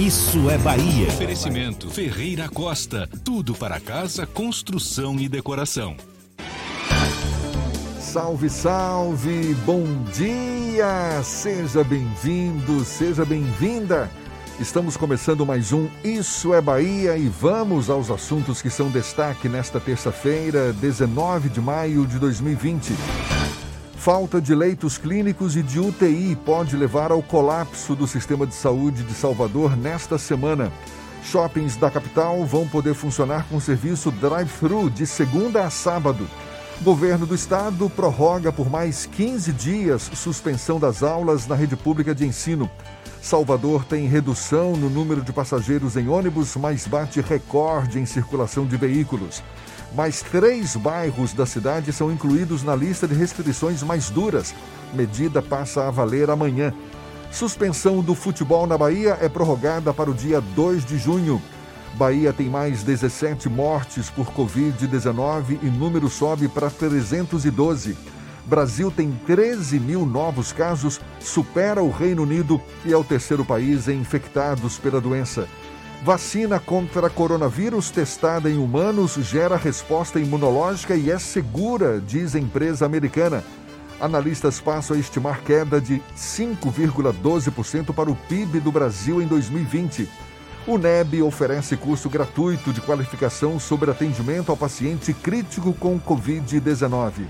Isso é Bahia. Oferecimento Ferreira Costa. Tudo para casa, construção e decoração. Salve, salve, bom dia! Seja bem-vindo, seja bem-vinda. Estamos começando mais um Isso é Bahia e vamos aos assuntos que são destaque nesta terça-feira, 19 de maio de 2020. Falta de leitos clínicos e de UTI pode levar ao colapso do sistema de saúde de Salvador nesta semana. Shoppings da capital vão poder funcionar com serviço drive-thru de segunda a sábado. Governo do Estado prorroga por mais 15 dias suspensão das aulas na rede pública de ensino. Salvador tem redução no número de passageiros em ônibus, mas bate recorde em circulação de veículos. Mais três bairros da cidade são incluídos na lista de restrições mais duras. Medida passa a valer amanhã. Suspensão do futebol na Bahia é prorrogada para o dia 2 de junho. Bahia tem mais 17 mortes por Covid-19 e número sobe para 312. Brasil tem 13 mil novos casos, supera o Reino Unido e é o terceiro país infectados pela doença. Vacina contra coronavírus testada em humanos gera resposta imunológica e é segura, diz empresa americana. Analistas passam a estimar queda de 5,12% para o PIB do Brasil em 2020. O NEB oferece curso gratuito de qualificação sobre atendimento ao paciente crítico com Covid-19.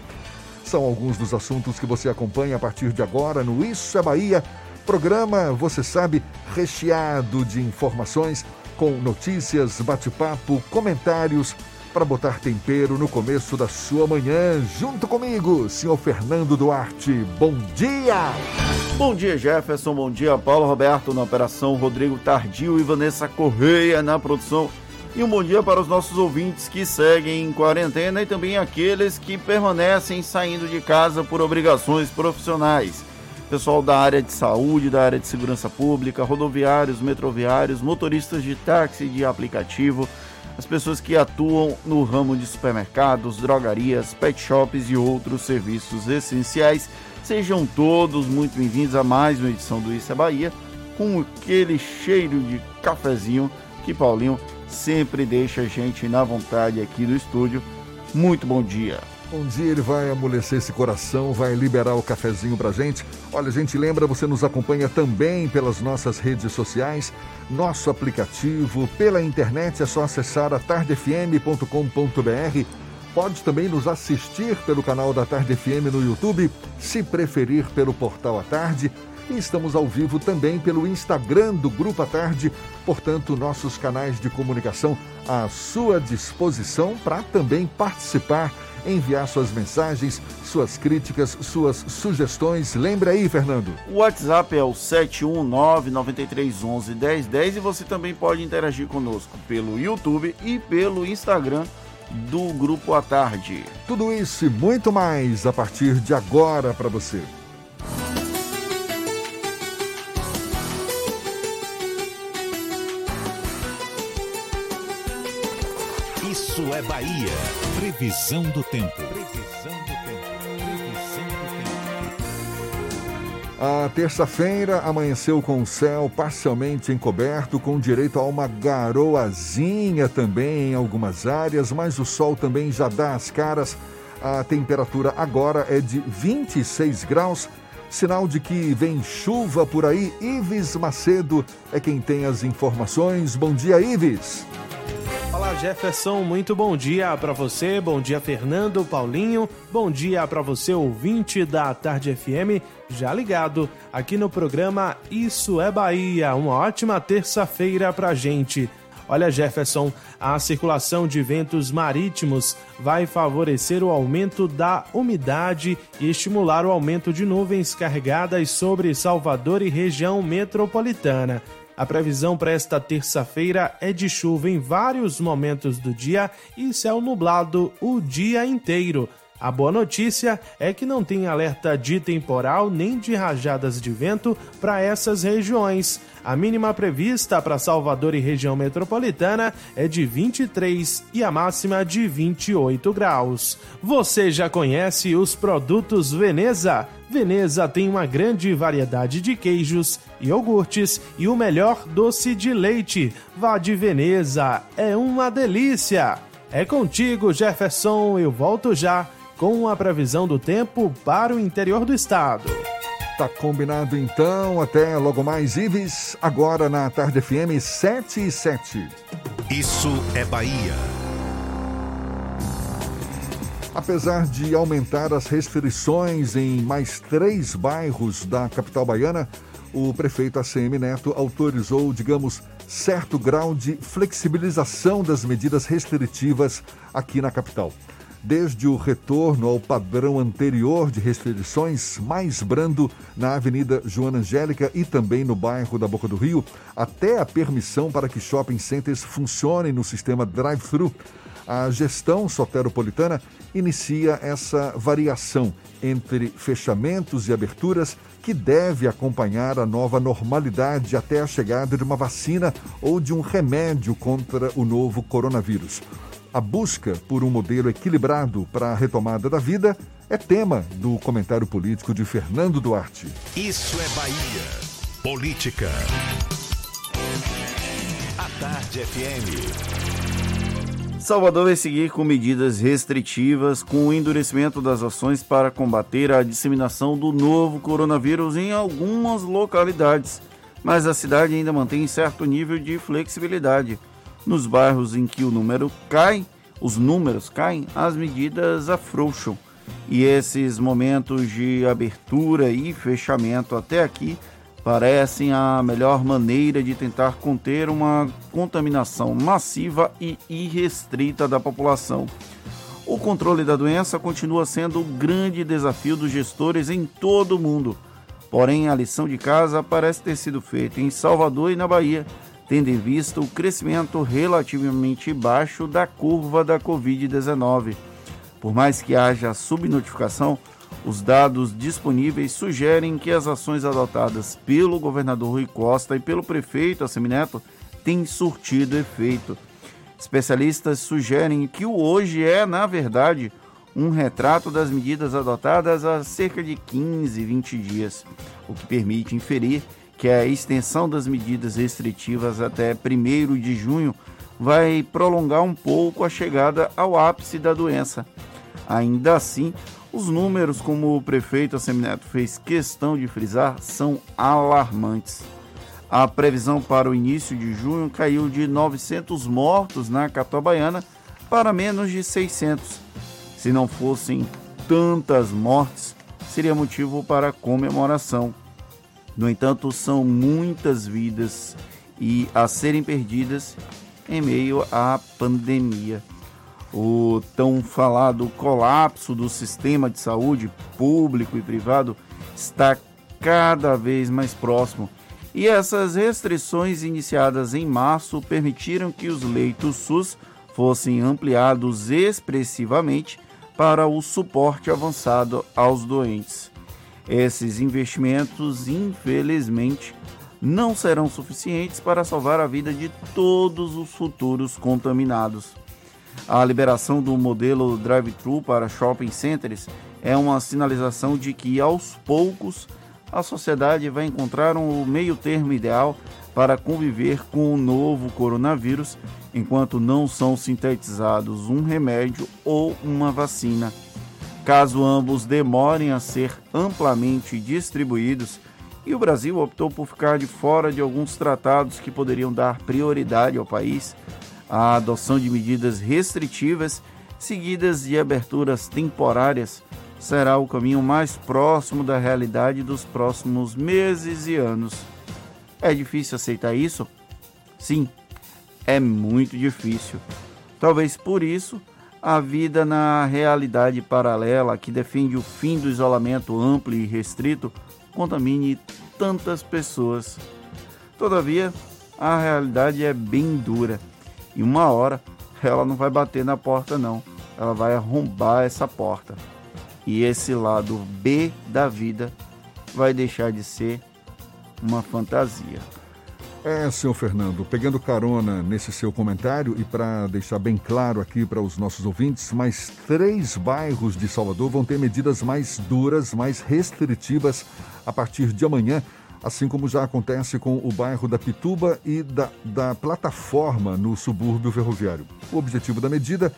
São alguns dos assuntos que você acompanha a partir de agora no Isso é Bahia. Programa, você sabe, recheado de informações com notícias, bate-papo, comentários para botar tempero no começo da sua manhã. Junto comigo, senhor Fernando Duarte. Bom dia! Bom dia, Jefferson. Bom dia, Paulo Roberto na operação, Rodrigo Tardio e Vanessa Correia na produção. E um bom dia para os nossos ouvintes que seguem em quarentena e também aqueles que permanecem saindo de casa por obrigações profissionais pessoal da área de saúde, da área de segurança pública, rodoviários, metroviários, motoristas de táxi de aplicativo, as pessoas que atuam no ramo de supermercados, drogarias, pet shops e outros serviços essenciais. Sejam todos muito bem-vindos a mais uma edição do Isso é Bahia, com aquele cheiro de cafezinho que Paulinho sempre deixa a gente na vontade aqui no estúdio. Muito bom dia. Um dia ele vai amolecer esse coração, vai liberar o cafezinho pra gente. Olha, a gente lembra, você nos acompanha também pelas nossas redes sociais, nosso aplicativo, pela internet, é só acessar a tardefm.com.br. Pode também nos assistir pelo canal da Tarde FM no YouTube, se preferir pelo portal à tarde. E estamos ao vivo também pelo Instagram do Grupo à Tarde, portanto, nossos canais de comunicação à sua disposição para também participar enviar suas mensagens, suas críticas, suas sugestões. Lembra aí, Fernando. O WhatsApp é o 71993111010 e você também pode interagir conosco pelo YouTube e pelo Instagram do Grupo à Tarde. Tudo isso e muito mais a partir de agora para você. É Bahia. Previsão do tempo. Previsão do tempo. Previsão do tempo. A terça-feira amanheceu com o céu parcialmente encoberto, com direito a uma garoazinha também em algumas áreas, mas o sol também já dá as caras. A temperatura agora é de 26 graus, sinal de que vem chuva por aí. Ives Macedo é quem tem as informações. Bom dia, Ives. Olá, Jefferson, muito bom dia para você. Bom dia, Fernando, Paulinho. Bom dia para você, ouvinte da Tarde FM, já ligado aqui no programa Isso é Bahia. Uma ótima terça-feira pra gente. Olha, Jefferson, a circulação de ventos marítimos vai favorecer o aumento da umidade e estimular o aumento de nuvens carregadas sobre Salvador e região metropolitana. A previsão para esta terça-feira é de chuva em vários momentos do dia e céu nublado o dia inteiro. A boa notícia é que não tem alerta de temporal nem de rajadas de vento para essas regiões. A mínima prevista para Salvador e região metropolitana é de 23 e a máxima de 28 graus. Você já conhece os produtos Veneza? Veneza tem uma grande variedade de queijos, iogurtes e o melhor doce de leite. Vá de Veneza, é uma delícia! É contigo, Jefferson, eu volto já com a previsão do tempo para o interior do estado. Tá combinado então, até logo mais, Ives, agora na Tarde FM 7 e 7. Isso é Bahia. Apesar de aumentar as restrições em mais três bairros da capital baiana, o prefeito ACM Neto autorizou, digamos, certo grau de flexibilização das medidas restritivas aqui na capital desde o retorno ao padrão anterior de restrições mais brando na Avenida Joana Angélica e também no bairro da Boca do Rio, até a permissão para que shopping centers funcionem no sistema drive-thru. A gestão soteropolitana inicia essa variação entre fechamentos e aberturas que deve acompanhar a nova normalidade até a chegada de uma vacina ou de um remédio contra o novo coronavírus. A busca por um modelo equilibrado para a retomada da vida é tema do comentário político de Fernando Duarte. Isso é Bahia. Política. A Tarde FM. Salvador vai seguir com medidas restritivas, com o endurecimento das ações para combater a disseminação do novo coronavírus em algumas localidades. Mas a cidade ainda mantém certo nível de flexibilidade nos bairros em que o número cai, os números caem, as medidas afrouxam. E esses momentos de abertura e fechamento até aqui parecem a melhor maneira de tentar conter uma contaminação massiva e irrestrita da população. O controle da doença continua sendo o grande desafio dos gestores em todo o mundo. Porém, a lição de casa parece ter sido feita em Salvador e na Bahia tendo em vista o crescimento relativamente baixo da curva da Covid-19. Por mais que haja subnotificação, os dados disponíveis sugerem que as ações adotadas pelo governador Rui Costa e pelo prefeito Assemineto têm surtido efeito. Especialistas sugerem que o hoje é, na verdade, um retrato das medidas adotadas há cerca de 15, 20 dias, o que permite inferir que a extensão das medidas restritivas até 1 de junho vai prolongar um pouco a chegada ao ápice da doença. Ainda assim, os números, como o prefeito Assemineto fez questão de frisar, são alarmantes. A previsão para o início de junho caiu de 900 mortos na capital baiana para menos de 600. Se não fossem tantas mortes, seria motivo para comemoração. No entanto, são muitas vidas e a serem perdidas em meio à pandemia. O tão falado colapso do sistema de saúde público e privado está cada vez mais próximo. E essas restrições iniciadas em março permitiram que os leitos SUS fossem ampliados expressivamente para o suporte avançado aos doentes. Esses investimentos, infelizmente, não serão suficientes para salvar a vida de todos os futuros contaminados. A liberação do modelo drive-thru para shopping centers é uma sinalização de que, aos poucos, a sociedade vai encontrar um meio-termo ideal para conviver com o novo coronavírus, enquanto não são sintetizados um remédio ou uma vacina. Caso ambos demorem a ser amplamente distribuídos, e o Brasil optou por ficar de fora de alguns tratados que poderiam dar prioridade ao país, A adoção de medidas restritivas, seguidas de aberturas temporárias, será o caminho mais próximo da realidade dos próximos meses e anos. É difícil aceitar isso? Sim, é muito difícil. Talvez por isso a vida na realidade paralela que defende o fim do isolamento amplo e restrito contamine tantas pessoas. Todavia, a realidade é bem dura e uma hora ela não vai bater na porta não, ela vai arrombar essa porta. E esse lado B da vida vai deixar de ser uma fantasia. É, senhor Fernando, pegando carona nesse seu comentário e para deixar bem claro aqui para os nossos ouvintes, mais três bairros de Salvador vão ter medidas mais duras, mais restritivas a partir de amanhã, assim como já acontece com o bairro da Pituba e da, da plataforma no subúrbio ferroviário. O objetivo da medida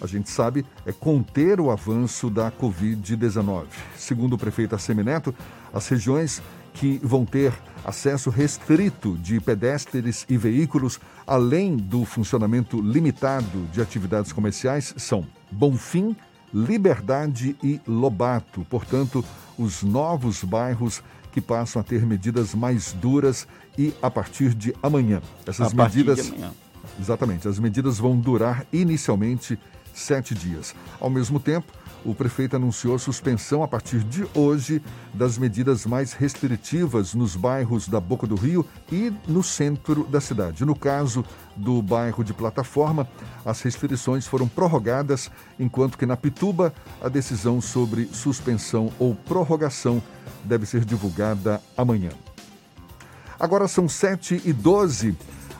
a gente sabe, é conter o avanço da Covid-19. Segundo o prefeito Assemineto, as regiões que vão ter acesso restrito de pedestres e veículos, além do funcionamento limitado de atividades comerciais, são Bonfim, Liberdade e Lobato. Portanto, os novos bairros que passam a ter medidas mais duras e a partir de amanhã. Essas a medidas. De amanhã. Exatamente, as medidas vão durar inicialmente sete dias. Ao mesmo tempo, o prefeito anunciou suspensão a partir de hoje das medidas mais restritivas nos bairros da Boca do Rio e no centro da cidade. No caso do bairro de Plataforma, as restrições foram prorrogadas, enquanto que na Pituba a decisão sobre suspensão ou prorrogação deve ser divulgada amanhã. Agora são 7 e 12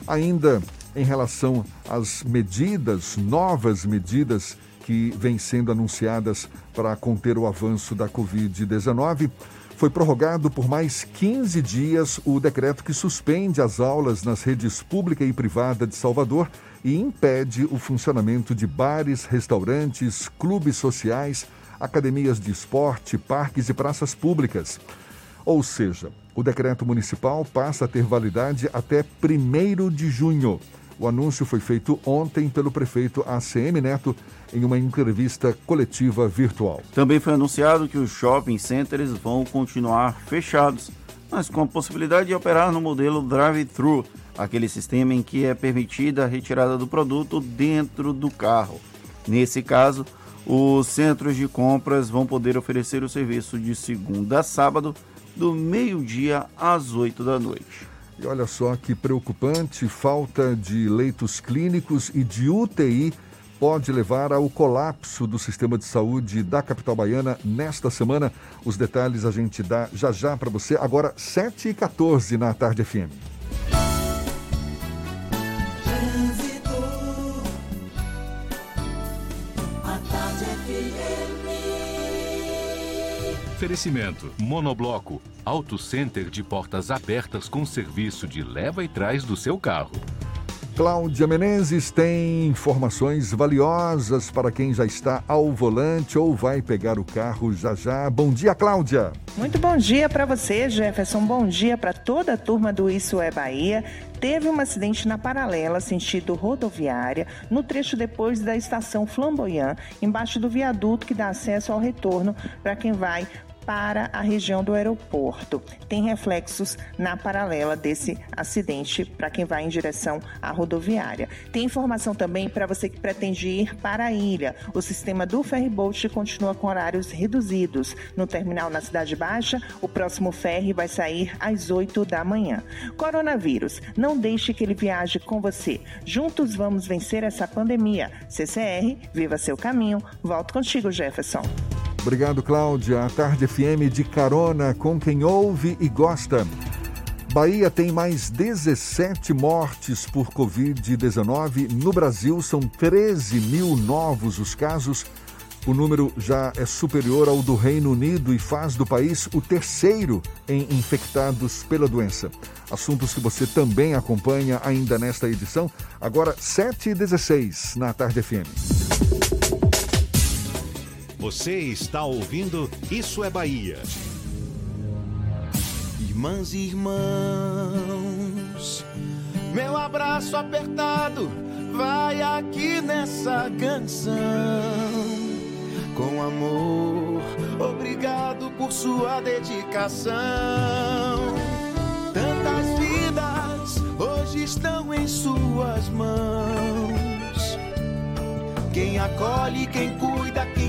ainda em relação às medidas, novas medidas que vêm sendo anunciadas para conter o avanço da Covid-19, foi prorrogado por mais 15 dias o decreto que suspende as aulas nas redes pública e privada de Salvador e impede o funcionamento de bares, restaurantes, clubes sociais, academias de esporte, parques e praças públicas. Ou seja, o decreto municipal passa a ter validade até 1 de junho. O anúncio foi feito ontem pelo prefeito ACM Neto em uma entrevista coletiva virtual. Também foi anunciado que os shopping centers vão continuar fechados, mas com a possibilidade de operar no modelo drive-thru, aquele sistema em que é permitida a retirada do produto dentro do carro. Nesse caso, os centros de compras vão poder oferecer o serviço de segunda a sábado, do meio-dia às 8 da noite. E olha só que preocupante, falta de leitos clínicos e de UTI pode levar ao colapso do sistema de saúde da capital baiana nesta semana. Os detalhes a gente dá já já para você, agora 7h14 na Tarde FM. Oferecimento: Monobloco, Auto Center de portas abertas com serviço de leva e trás do seu carro. Cláudia Menezes tem informações valiosas para quem já está ao volante ou vai pegar o carro já já. Bom dia, Cláudia. Muito bom dia para você, Jefferson. Bom dia para toda a turma do Isso é Bahia. Teve um acidente na paralela, sentido rodoviária, no trecho depois da estação Flamboyant, embaixo do viaduto que dá acesso ao retorno para quem vai para a região do aeroporto. Tem reflexos na paralela desse acidente para quem vai em direção à rodoviária. Tem informação também para você que pretende ir para a ilha. O sistema do ferryboat continua com horários reduzidos. No terminal na Cidade Baixa, o próximo ferry vai sair às 8 da manhã. Coronavírus, não deixe que ele viaje com você. Juntos vamos vencer essa pandemia. CCR, viva seu caminho. Volto contigo, Jefferson. Obrigado, Cláudia. A Tarde FM de carona com quem ouve e gosta. Bahia tem mais 17 mortes por Covid-19. No Brasil, são 13 mil novos os casos. O número já é superior ao do Reino Unido e faz do país o terceiro em infectados pela doença. Assuntos que você também acompanha ainda nesta edição. Agora, 7h16 na Tarde FM. Você está ouvindo Isso é Bahia. Irmãs e irmãos, meu abraço apertado vai aqui nessa canção. Com amor, obrigado por sua dedicação. Tantas vidas hoje estão em suas mãos. Quem acolhe, quem cuida, quem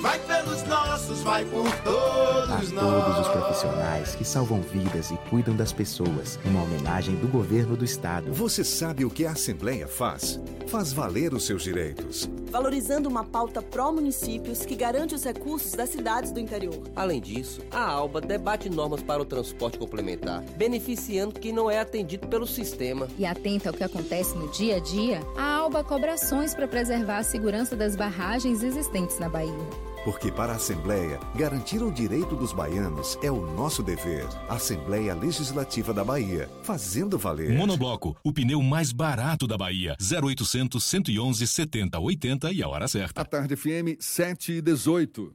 vai pelos nossos, vai por todos a nós. todos os profissionais que salvam vidas e cuidam das pessoas. Uma homenagem do governo do estado. Você sabe o que a Assembleia faz? Faz valer os seus direitos. Valorizando uma pauta pró-municípios que garante os recursos das cidades do interior. Além disso, a ALBA debate normas para o transporte complementar, beneficiando quem não é atendido pelo sistema. E atenta ao que acontece no dia a dia, a ALBA cobra ações para preservar a segurança das barragens existentes na Bahia. Porque para a Assembleia, garantir o direito dos baianos é o nosso dever. Assembleia Legislativa da Bahia, fazendo valer. Monobloco, o pneu mais barato da Bahia. 0800 111 70 80 e a hora certa. A tarde FM 7 e 18.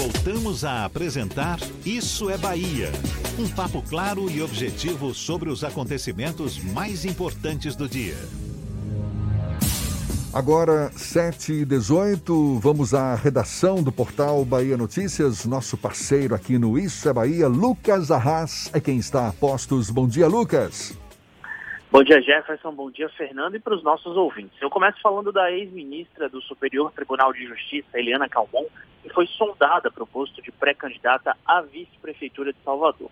Voltamos a apresentar Isso é Bahia. Um papo claro e objetivo sobre os acontecimentos mais importantes do dia. Agora, 7 e 18 vamos à redação do portal Bahia Notícias. Nosso parceiro aqui no Isso é Bahia, Lucas Arras, é quem está a postos. Bom dia, Lucas. Bom dia, Jefferson. Bom dia, Fernando, e para os nossos ouvintes. Eu começo falando da ex-ministra do Superior Tribunal de Justiça, Eliana Calmon, que foi sondada para o posto de pré-candidata à vice-prefeitura de Salvador.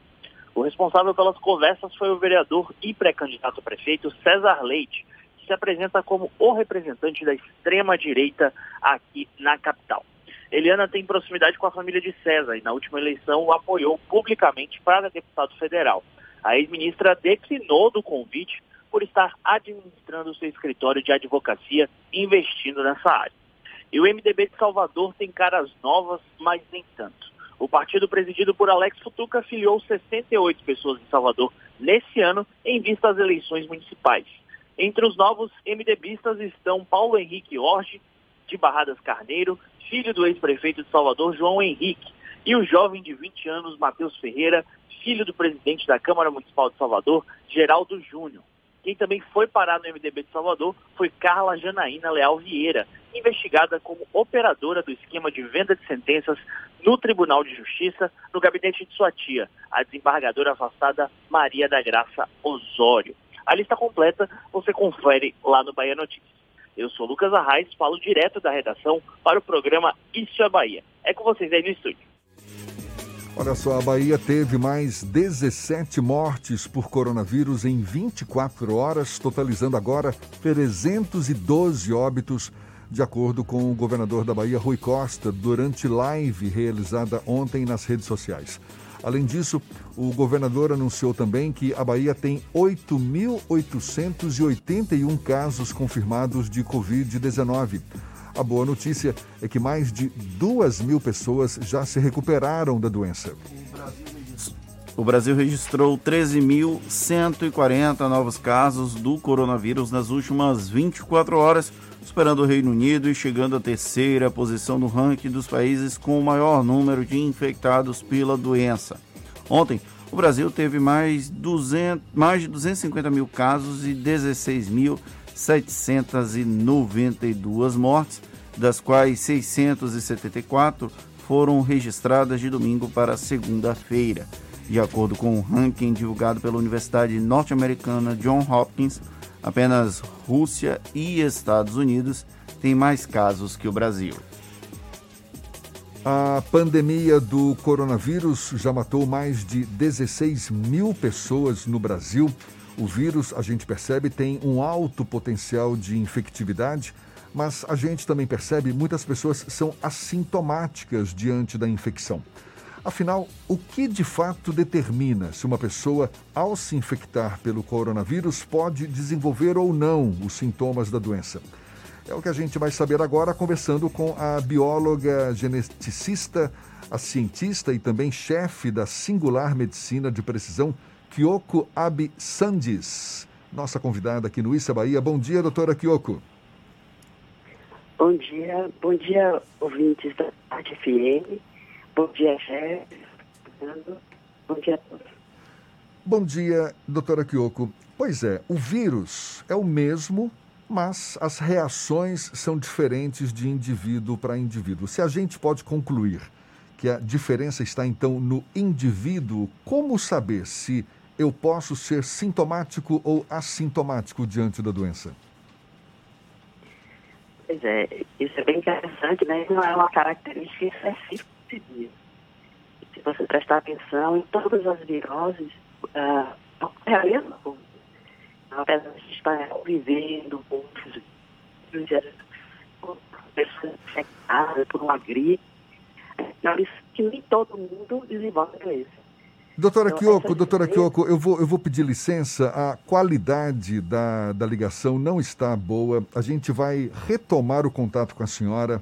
O responsável pelas conversas foi o vereador e pré-candidato a prefeito César Leite, que se apresenta como o representante da extrema-direita aqui na capital. Eliana tem proximidade com a família de César e na última eleição o apoiou publicamente para deputado federal. A ex-ministra declinou do convite por estar administrando seu escritório de advocacia investindo nessa área. E o MDB de Salvador tem caras novas, mas nem tanto. O partido presidido por Alex Futuca filiou 68 pessoas em Salvador nesse ano em vista às eleições municipais. Entre os novos MDBistas estão Paulo Henrique Orge, de Barradas Carneiro, filho do ex-prefeito de Salvador, João Henrique, e o jovem de 20 anos, Matheus Ferreira, filho do presidente da Câmara Municipal de Salvador, Geraldo Júnior. Quem também foi parar no MDB de Salvador foi Carla Janaína Leal Vieira, investigada como operadora do esquema de venda de sentenças no Tribunal de Justiça, no gabinete de sua tia, a desembargadora afastada Maria da Graça Osório. A lista completa você confere lá no Bahia Notícias. Eu sou Lucas Arraes, falo direto da redação para o programa Isso é Bahia. É com vocês aí no estúdio. Olha só, a Bahia teve mais 17 mortes por coronavírus em 24 horas, totalizando agora 312 óbitos, de acordo com o governador da Bahia, Rui Costa, durante live realizada ontem nas redes sociais. Além disso, o governador anunciou também que a Bahia tem 8.881 casos confirmados de Covid-19. A boa notícia é que mais de duas mil pessoas já se recuperaram da doença. O Brasil registrou 13.140 novos casos do coronavírus nas últimas 24 horas, superando o Reino Unido e chegando à terceira posição no ranking dos países com o maior número de infectados pela doença. Ontem, o Brasil teve mais, 200, mais de 250 mil casos e 16.792 mortes, das quais 674 foram registradas de domingo para segunda-feira. De acordo com o ranking divulgado pela Universidade Norte-Americana John Hopkins, apenas Rússia e Estados Unidos têm mais casos que o Brasil. A pandemia do coronavírus já matou mais de 16 mil pessoas no Brasil. O vírus, a gente percebe, tem um alto potencial de infectividade, mas a gente também percebe muitas pessoas são assintomáticas diante da infecção. Afinal, o que de fato determina se uma pessoa, ao se infectar pelo coronavírus, pode desenvolver ou não os sintomas da doença? É o que a gente vai saber agora conversando com a bióloga geneticista, a cientista e também chefe da Singular Medicina de Precisão, Kyoko Absandis. Nossa convidada aqui no Issa Bahia. Bom dia, doutora Kyoko. Bom dia, bom dia, ouvintes da Rádio FM. Bom dia, chefe. Bom dia a todos. Bom dia, doutora Kyoko. Pois é, o vírus é o mesmo mas as reações são diferentes de indivíduo para indivíduo. Se a gente pode concluir que a diferença está então no indivíduo, como saber se eu posso ser sintomático ou assintomático diante da doença? Pois é, isso é bem interessante, né? Não é uma característica específica de vírus. Se você prestar atenção em todas as viroses, uh, é a mesma coisa apesar de estar vivendo com pessoas infectadas por uma gripe, é que nem todo mundo desenvolve a doença. Doutora então, Kyoko, doutora Kyoko, eu vou, eu vou pedir licença. A qualidade da, da ligação não está boa. A gente vai retomar o contato com a senhora.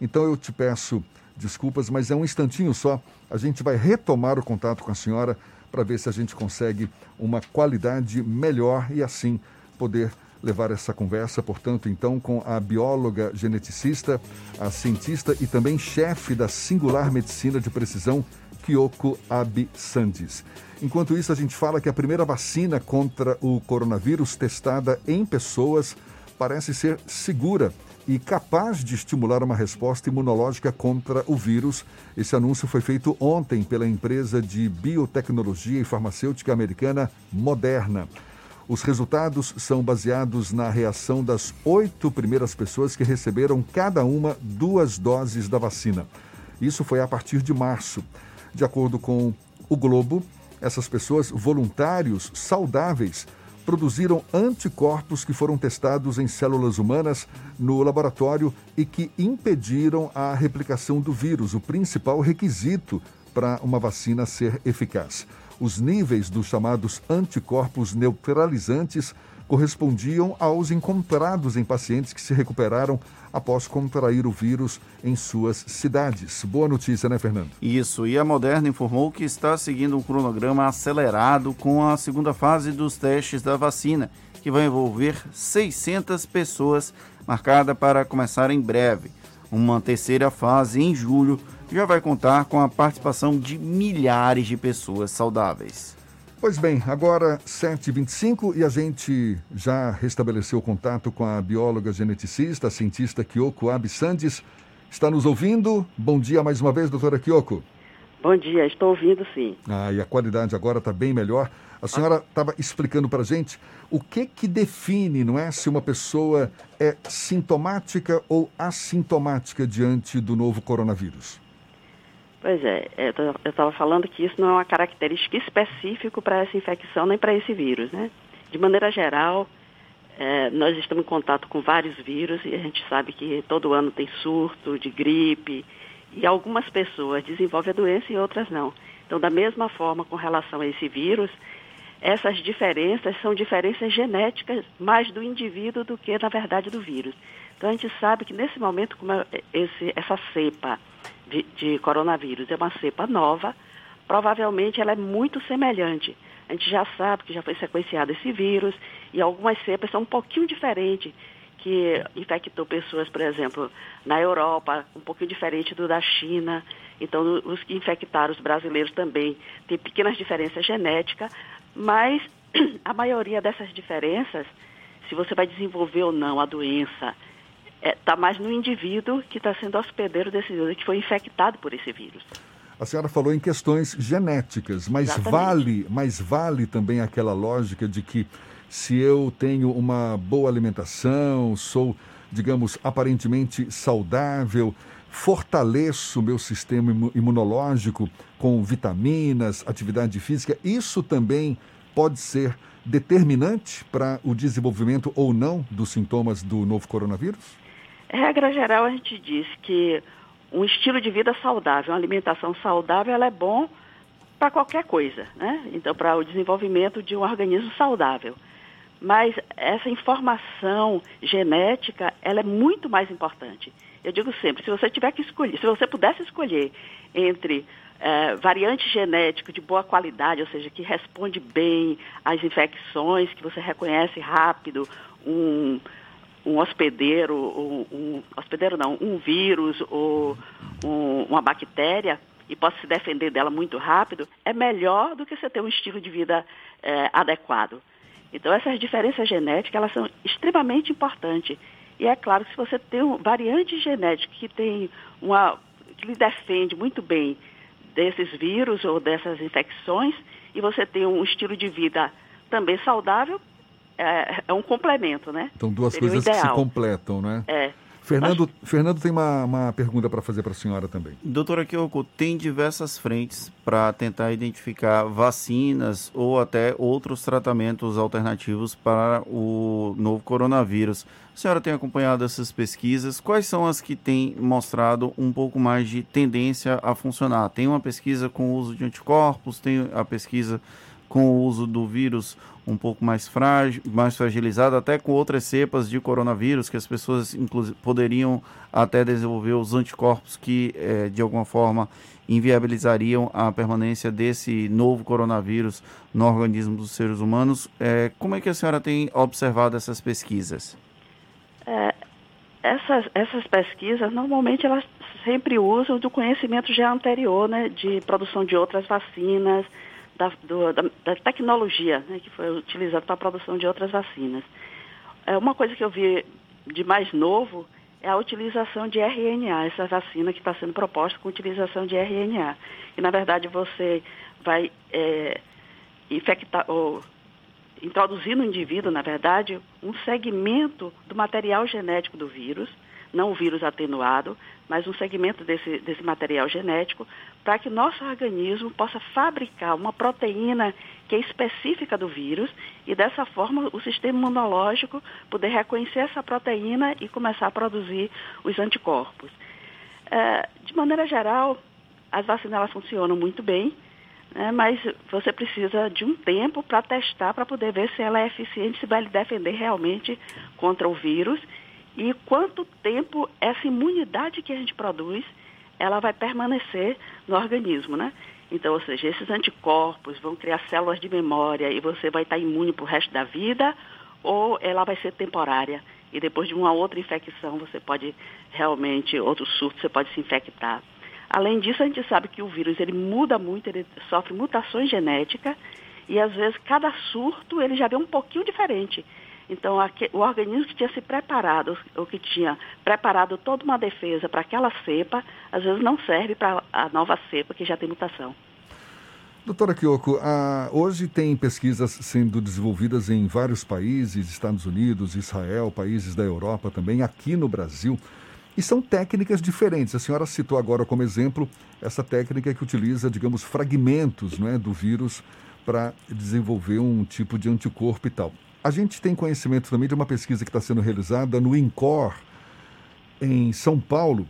Então eu te peço desculpas, mas é um instantinho só. A gente vai retomar o contato com a senhora para ver se a gente consegue uma qualidade melhor e assim poder levar essa conversa, portanto, então, com a bióloga geneticista, a cientista e também chefe da Singular Medicina de Precisão, Kyoko Absandis. Enquanto isso, a gente fala que a primeira vacina contra o coronavírus testada em pessoas parece ser segura e capaz de estimular uma resposta imunológica contra o vírus. Esse anúncio foi feito ontem pela empresa de biotecnologia e farmacêutica americana Moderna. Os resultados são baseados na reação das oito primeiras pessoas que receberam cada uma duas doses da vacina. Isso foi a partir de março. De acordo com o Globo, essas pessoas, voluntários saudáveis, produziram anticorpos que foram testados em células humanas no laboratório e que impediram a replicação do vírus, o principal requisito para uma vacina ser eficaz. Os níveis dos chamados anticorpos neutralizantes correspondiam aos encontrados em pacientes que se recuperaram após contrair o vírus em suas cidades. Boa notícia, né, Fernando? Isso, e a Moderna informou que está seguindo um cronograma acelerado com a segunda fase dos testes da vacina, que vai envolver 600 pessoas, marcada para começar em breve. Uma terceira fase em julho já vai contar com a participação de milhares de pessoas saudáveis. Pois bem, agora 7h25 e a gente já restabeleceu o contato com a bióloga geneticista, a cientista Kyoko Absandes. Está nos ouvindo? Bom dia mais uma vez, doutora Kyoko. Bom dia, estou ouvindo sim. Ah, e a qualidade agora está bem melhor. A senhora estava explicando para a gente o que que define, não é, se uma pessoa é sintomática ou assintomática diante do novo coronavírus. Pois é, eu estava falando que isso não é uma característica específica para essa infecção nem para esse vírus, né? De maneira geral, é, nós estamos em contato com vários vírus e a gente sabe que todo ano tem surto de gripe e algumas pessoas desenvolvem a doença e outras não. Então, da mesma forma, com relação a esse vírus, essas diferenças são diferenças genéticas mais do indivíduo do que, na verdade, do vírus. Então, a gente sabe que nesse momento, como é esse, essa cepa de, de coronavírus é uma cepa nova, provavelmente ela é muito semelhante. A gente já sabe que já foi sequenciado esse vírus e algumas cepas são um pouquinho diferentes, que infectou pessoas, por exemplo, na Europa, um pouquinho diferente do da China. Então, os que infectaram os brasileiros também têm pequenas diferenças genéticas, mas a maioria dessas diferenças, se você vai desenvolver ou não a doença está é, tá mais no indivíduo que está sendo hospedeiro desse vírus, que foi infectado por esse vírus. A senhora falou em questões genéticas, mas Exatamente. vale, mas vale também aquela lógica de que se eu tenho uma boa alimentação, sou, digamos, aparentemente saudável, fortaleço o meu sistema imunológico com vitaminas, atividade física, isso também pode ser determinante para o desenvolvimento ou não dos sintomas do novo coronavírus? Regra geral, a gente diz que um estilo de vida saudável, uma alimentação saudável, ela é bom para qualquer coisa, né? Então, para o desenvolvimento de um organismo saudável. Mas essa informação genética, ela é muito mais importante. Eu digo sempre, se você tiver que escolher, se você pudesse escolher entre é, variante genético de boa qualidade, ou seja, que responde bem às infecções, que você reconhece rápido, um, um hospedeiro, um, um, hospedeiro não, um vírus ou um, uma bactéria e possa se defender dela muito rápido, é melhor do que você ter um estilo de vida é, adequado. Então essas diferenças genéticas elas são extremamente importantes. E é claro que se você tem um variante genética que tem uma que lhe defende muito bem desses vírus ou dessas infecções e você tem um estilo de vida também saudável, é, é um complemento, né? Então, duas Seria coisas que se completam, né? É. Fernando, Fernando tem uma, uma pergunta para fazer para a senhora também. Doutora Kyoko, tem diversas frentes para tentar identificar vacinas ou até outros tratamentos alternativos para o novo coronavírus. A senhora tem acompanhado essas pesquisas? Quais são as que têm mostrado um pouco mais de tendência a funcionar? Tem uma pesquisa com o uso de anticorpos, tem a pesquisa com o uso do vírus um pouco mais frágil, mais fragilizado, até com outras cepas de coronavírus, que as pessoas poderiam até desenvolver os anticorpos que, é, de alguma forma, inviabilizariam a permanência desse novo coronavírus no organismo dos seres humanos. É, como é que a senhora tem observado essas pesquisas? É, essas, essas pesquisas, normalmente, elas sempre usam do conhecimento já anterior, né, de produção de outras vacinas, da, do, da, da tecnologia né, que foi utilizada para a produção de outras vacinas. É, uma coisa que eu vi de mais novo é a utilização de RNA, essa vacina que está sendo proposta com utilização de RNA. E, na verdade, você vai é, infectar, ou introduzir no indivíduo, na verdade, um segmento do material genético do vírus, não o vírus atenuado, mas um segmento desse, desse material genético, para que nosso organismo possa fabricar uma proteína que é específica do vírus e dessa forma o sistema imunológico poder reconhecer essa proteína e começar a produzir os anticorpos. É, de maneira geral, as vacinas funcionam muito bem, né, mas você precisa de um tempo para testar, para poder ver se ela é eficiente, se vai lhe defender realmente contra o vírus e quanto tempo essa imunidade que a gente produz, ela vai permanecer no organismo, né? Então, ou seja, esses anticorpos vão criar células de memória e você vai estar imune para o resto da vida, ou ela vai ser temporária. E depois de uma outra infecção, você pode realmente, outro surto, você pode se infectar. Além disso, a gente sabe que o vírus ele muda muito, ele sofre mutações genéticas e às vezes cada surto ele já vem um pouquinho diferente. Então, o organismo que tinha se preparado, ou que tinha preparado toda uma defesa para aquela cepa, às vezes não serve para a nova cepa que já tem mutação. Doutora Kyoko, ah, hoje tem pesquisas sendo desenvolvidas em vários países, Estados Unidos, Israel, países da Europa também, aqui no Brasil, e são técnicas diferentes. A senhora citou agora como exemplo essa técnica que utiliza, digamos, fragmentos né, do vírus para desenvolver um tipo de anticorpo e tal. A gente tem conhecimento também de uma pesquisa que está sendo realizada no INCOR, em São Paulo,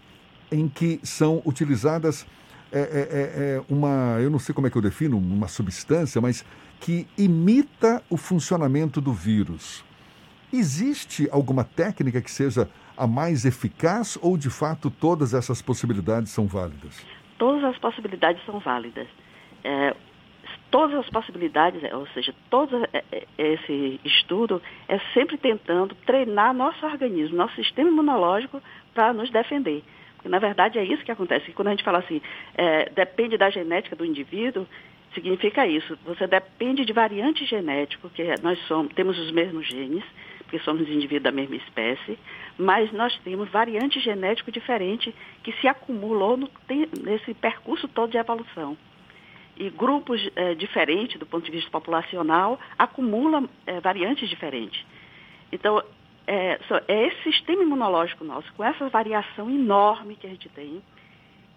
em que são utilizadas é, é, é, é, uma, eu não sei como é que eu defino, uma substância, mas que imita o funcionamento do vírus. Existe alguma técnica que seja a mais eficaz ou, de fato, todas essas possibilidades são válidas? Todas as possibilidades são válidas. É, todas as possibilidades, é, ou seja, todo é, é, esse estudo é sempre tentando treinar nosso organismo, nosso sistema imunológico para nos defender. Porque, na verdade, é isso que acontece. Quando a gente fala assim, é, depende da genética do indivíduo, significa isso. Você depende de variante genético, que nós somos, temos os mesmos genes, porque somos indivíduos da mesma espécie, mas nós temos variante genético diferente que se acumulou no, nesse percurso todo de evolução e grupos é, diferentes do ponto de vista populacional acumulam é, variantes diferentes. Então, é, é esse sistema imunológico nosso, com essa variação enorme que a gente tem,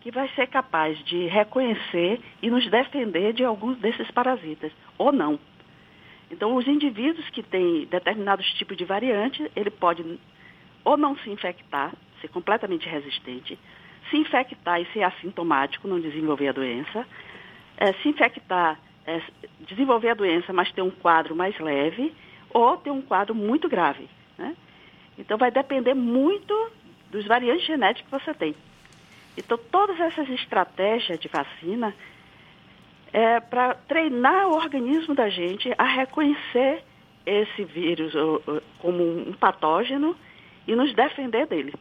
que vai ser capaz de reconhecer e nos defender de alguns desses parasitas, ou não. Então, os indivíduos que têm determinados tipos de variante, ele pode ou não se infectar, ser completamente resistente, se infectar e ser assintomático, não desenvolver a doença, é, se infectar, é, desenvolver a doença, mas ter um quadro mais leve, ou ter um quadro muito grave. Né? Então, vai depender muito dos variantes genéticos que você tem. Então, todas essas estratégias de vacina é para treinar o organismo da gente a reconhecer esse vírus como um patógeno e nos defender dele.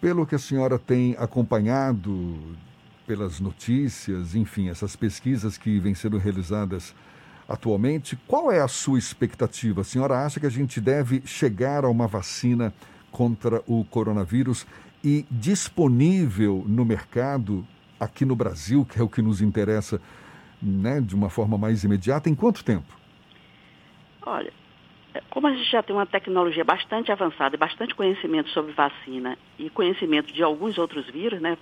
Pelo que a senhora tem acompanhado pelas notícias, enfim, essas pesquisas que vêm sendo realizadas atualmente, qual é a sua expectativa? A senhora acha que a gente deve chegar a uma vacina contra o coronavírus e disponível no mercado aqui no Brasil, que é o que nos interessa, né, de uma forma mais imediata, em quanto tempo? Olha, como a gente já tem uma tecnologia bastante avançada e bastante conhecimento sobre vacina e conhecimento de alguns outros vírus, né,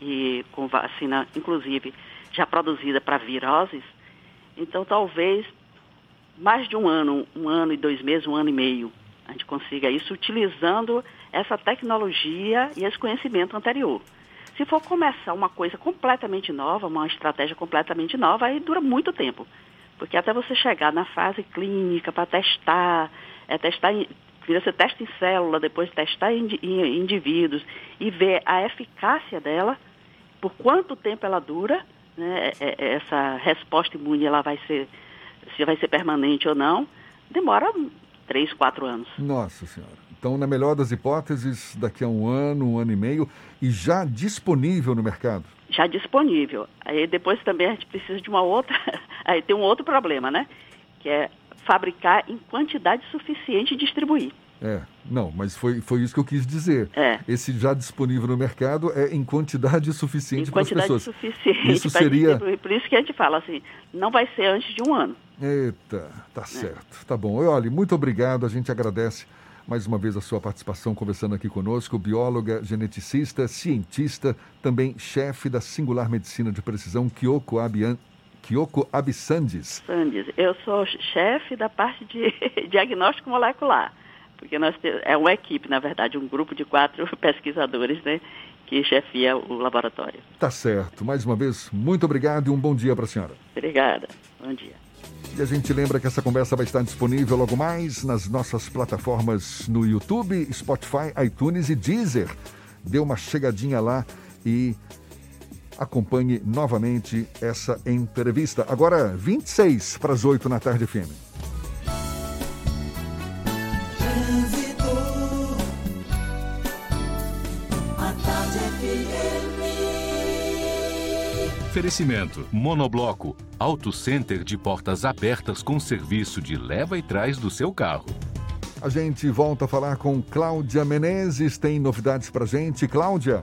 e com vacina, inclusive, já produzida para viroses, então talvez mais de um ano, um ano e dois meses, um ano e meio, a gente consiga isso utilizando essa tecnologia e esse conhecimento anterior. Se for começar uma coisa completamente nova, uma estratégia completamente nova, aí dura muito tempo. Porque até você chegar na fase clínica para testar, é testar em, você testa em célula, depois testar em, em, indivíduos e ver a eficácia dela, por quanto tempo ela dura, né, é, é, essa resposta imune ela vai ser, se vai ser permanente ou não, demora três, quatro anos. Nossa Senhora. Então, na melhor das hipóteses, daqui a um ano, um ano e meio, e já disponível no mercado? Já disponível. Aí depois também a gente precisa de uma outra. Aí tem um outro problema, né? Que é fabricar em quantidade suficiente e distribuir. É, não, mas foi, foi isso que eu quis dizer. É. Esse já disponível no mercado é em quantidade suficiente para as pessoas. suficiente isso seria Por isso que a gente fala assim, não vai ser antes de um ano. Eita, tá é. certo. Tá bom. Olha, muito obrigado, a gente agradece mais uma vez a sua participação conversando aqui conosco, bióloga, geneticista, cientista, também chefe da Singular Medicina de Precisão, Kyoko Abian, Kyoko Absandes. Sandes, eu sou chefe da parte de diagnóstico molecular, porque nós temos, é uma equipe, na verdade, um grupo de quatro pesquisadores, né, que chefia o laboratório. Tá certo. Mais uma vez, muito obrigado e um bom dia para a senhora. Obrigada. Bom dia. E a gente lembra que essa conversa vai estar disponível logo mais nas nossas plataformas no YouTube, Spotify, iTunes e Deezer. Dê uma chegadinha lá e acompanhe novamente essa entrevista. Agora, 26 para as 8 na tarde, FM. Oferecimento: Monobloco, Auto Center de portas abertas com serviço de leva e trás do seu carro. A gente volta a falar com Cláudia Menezes. Tem novidades pra gente, Cláudia?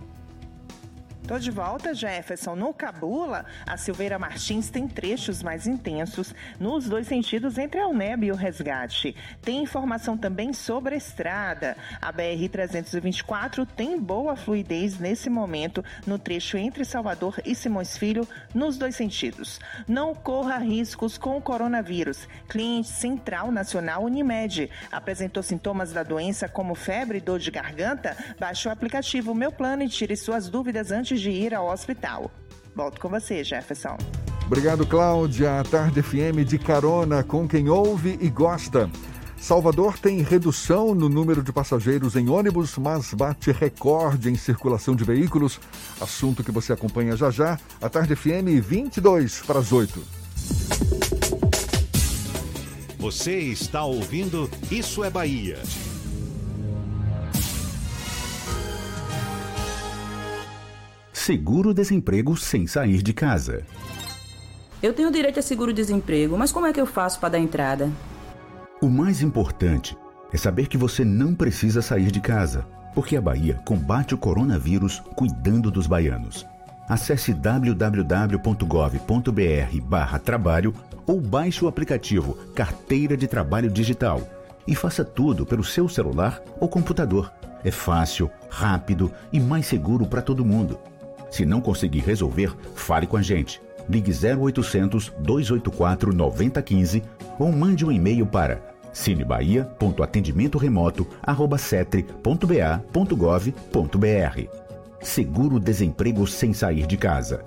Tô de volta, Jefferson. No Cabula, a Silveira Martins tem trechos mais intensos nos dois sentidos entre a UNEB e o resgate. Tem informação também sobre a estrada. A BR-324 tem boa fluidez nesse momento no trecho entre Salvador e Simões Filho, nos dois sentidos. Não corra riscos com o coronavírus. Cliente Central Nacional Unimed apresentou sintomas da doença como febre e dor de garganta? Baixe o aplicativo Meu Plano e tire suas dúvidas antes de ir ao hospital. Volto com você, Jefferson. Obrigado, Cláudia. A Tarde FM de carona com quem ouve e gosta. Salvador tem redução no número de passageiros em ônibus, mas bate recorde em circulação de veículos. Assunto que você acompanha já já. A Tarde FM 22 para as 8. Você está ouvindo Isso é Bahia. Seguro-desemprego sem sair de casa. Eu tenho direito a seguro-desemprego, mas como é que eu faço para dar entrada? O mais importante é saber que você não precisa sair de casa, porque a Bahia combate o coronavírus cuidando dos baianos. Acesse www.gov.br/trabalho ou baixe o aplicativo Carteira de Trabalho Digital E faça tudo pelo seu celular ou computador. É fácil, rápido e mais seguro para todo mundo. Se não conseguir resolver, fale com a gente. Ligue 0800 284 9015 ou mande um e-mail para cinebahia.atendimentoremoto@cetre.ba.gov.br. Seguro-desemprego sem sair de casa.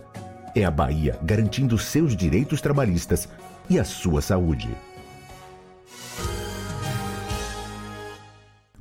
É a Bahia garantindo seus direitos trabalhistas e a sua saúde.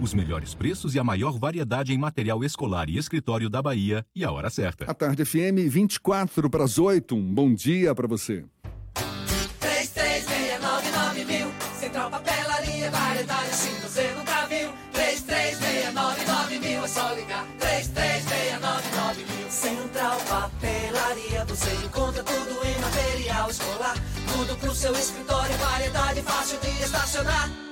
os melhores preços e a maior variedade em material escolar e escritório da Bahia e a hora certa. A tarde FM 24 para as 8. Um bom dia para você. 3369 mil. Central Papelaria, variedade assim você nunca viu. 3369 mil. É só ligar. 3369 mil. Central Papelaria, você encontra tudo em material escolar. Tudo pro seu escritório, variedade fácil de estacionar.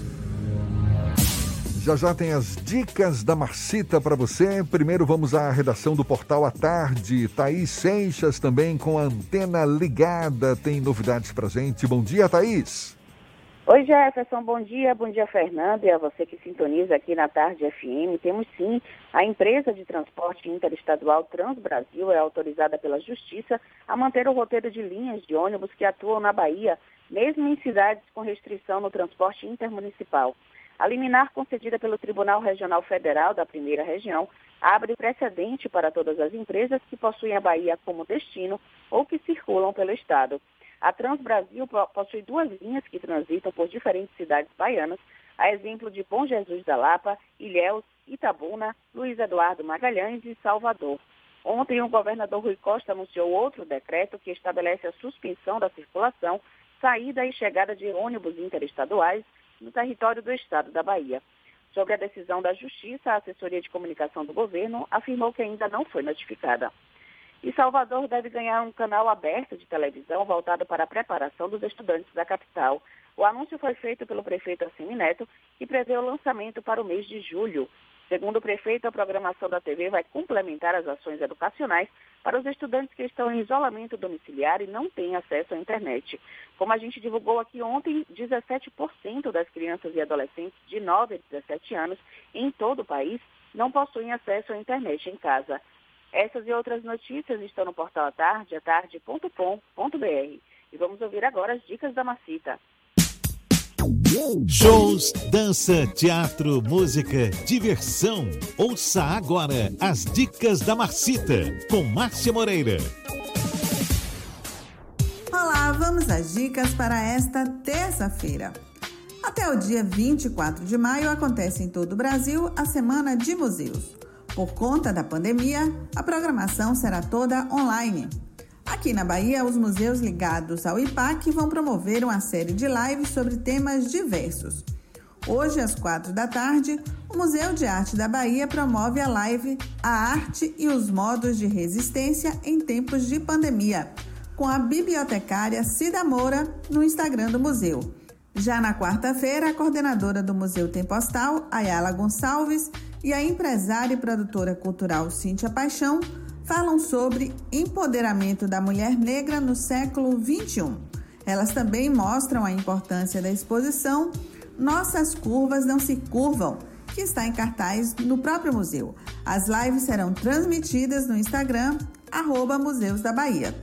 Já já tem as dicas da Marcita para você. Primeiro vamos à redação do Portal à Tarde. Thaís Seixas também com a antena ligada. Tem novidades pra gente. Bom dia, Thaís. Oi, Jefferson, bom dia. Bom dia, Fernando, e a você que sintoniza aqui na Tarde FM. Temos sim, a empresa de transporte interestadual Transbrasil é autorizada pela Justiça a manter o roteiro de linhas de ônibus que atuam na Bahia, mesmo em cidades com restrição no transporte intermunicipal. A liminar concedida pelo Tribunal Regional Federal da Primeira Região abre precedente para todas as empresas que possuem a Bahia como destino ou que circulam pelo Estado. A Transbrasil possui duas linhas que transitam por diferentes cidades baianas, a exemplo de Bom Jesus da Lapa, Ilhéus, Itabuna, Luiz Eduardo Magalhães e Salvador. Ontem, o governador Rui Costa anunciou outro decreto que estabelece a suspensão da circulação, saída e chegada de ônibus interestaduais no território do estado da Bahia. Sobre a decisão da Justiça, a assessoria de comunicação do governo afirmou que ainda não foi notificada. E Salvador deve ganhar um canal aberto de televisão voltado para a preparação dos estudantes da capital. O anúncio foi feito pelo prefeito Assemineto e prevê o lançamento para o mês de julho. Segundo o prefeito, a programação da TV vai complementar as ações educacionais para os estudantes que estão em isolamento domiciliar e não têm acesso à internet. Como a gente divulgou aqui ontem, 17% das crianças e adolescentes de 9 a 17 anos em todo o país não possuem acesso à internet em casa. Essas e outras notícias estão no portal atarde, atarde.com.br. E vamos ouvir agora as dicas da Macita. Shows, dança, teatro, música, diversão. Ouça agora as dicas da Marcita com Márcia Moreira. Olá, vamos às dicas para esta terça-feira. Até o dia 24 de maio acontece em todo o Brasil a Semana de Museus. Por conta da pandemia, a programação será toda online. Aqui na Bahia, os museus ligados ao IPAC vão promover uma série de lives sobre temas diversos. Hoje, às quatro da tarde, o Museu de Arte da Bahia promove a live A Arte e os Modos de Resistência em Tempos de Pandemia, com a bibliotecária Cida Moura no Instagram do museu. Já na quarta-feira, a coordenadora do Museu Tempostal, Ayala Gonçalves, e a empresária e produtora cultural Cíntia Paixão falam sobre empoderamento da mulher negra no século XXI. Elas também mostram a importância da exposição Nossas Curvas Não Se Curvam, que está em cartaz no próprio museu. As lives serão transmitidas no Instagram, arroba Museus da Bahia.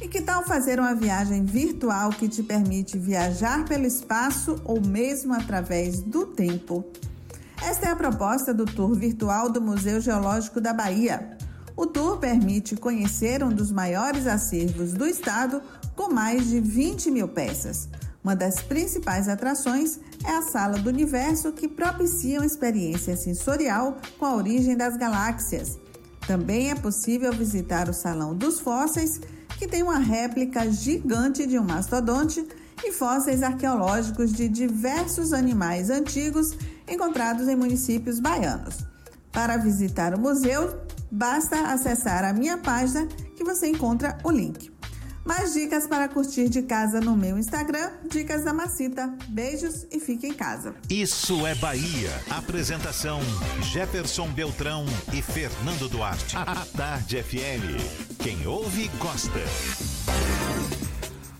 E que tal fazer uma viagem virtual que te permite viajar pelo espaço ou mesmo através do tempo? Esta é a proposta do tour virtual do Museu Geológico da Bahia. O tour permite conhecer um dos maiores acervos do estado, com mais de 20 mil peças. Uma das principais atrações é a Sala do Universo, que propicia uma experiência sensorial com a origem das galáxias. Também é possível visitar o Salão dos Fósseis, que tem uma réplica gigante de um mastodonte e fósseis arqueológicos de diversos animais antigos encontrados em municípios baianos. Para visitar o museu, basta acessar a minha página que você encontra o link. Mais dicas para curtir de casa no meu Instagram, Dicas da Macita. Beijos e fique em casa. Isso é Bahia. Apresentação: Jefferson Beltrão e Fernando Duarte. A Tarde FM. Quem ouve, gosta.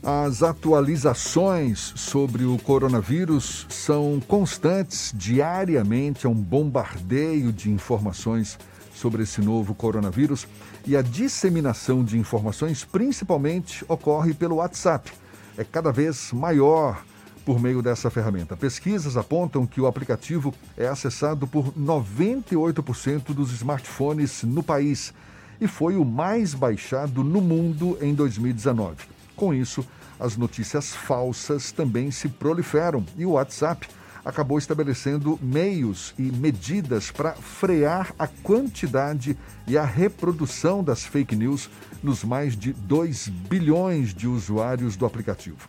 As atualizações sobre o coronavírus são constantes diariamente, é um bombardeio de informações sobre esse novo coronavírus e a disseminação de informações principalmente ocorre pelo WhatsApp. É cada vez maior por meio dessa ferramenta. Pesquisas apontam que o aplicativo é acessado por 98% dos smartphones no país e foi o mais baixado no mundo em 2019. Com isso, as notícias falsas também se proliferam e o WhatsApp acabou estabelecendo meios e medidas para frear a quantidade e a reprodução das fake news nos mais de 2 bilhões de usuários do aplicativo.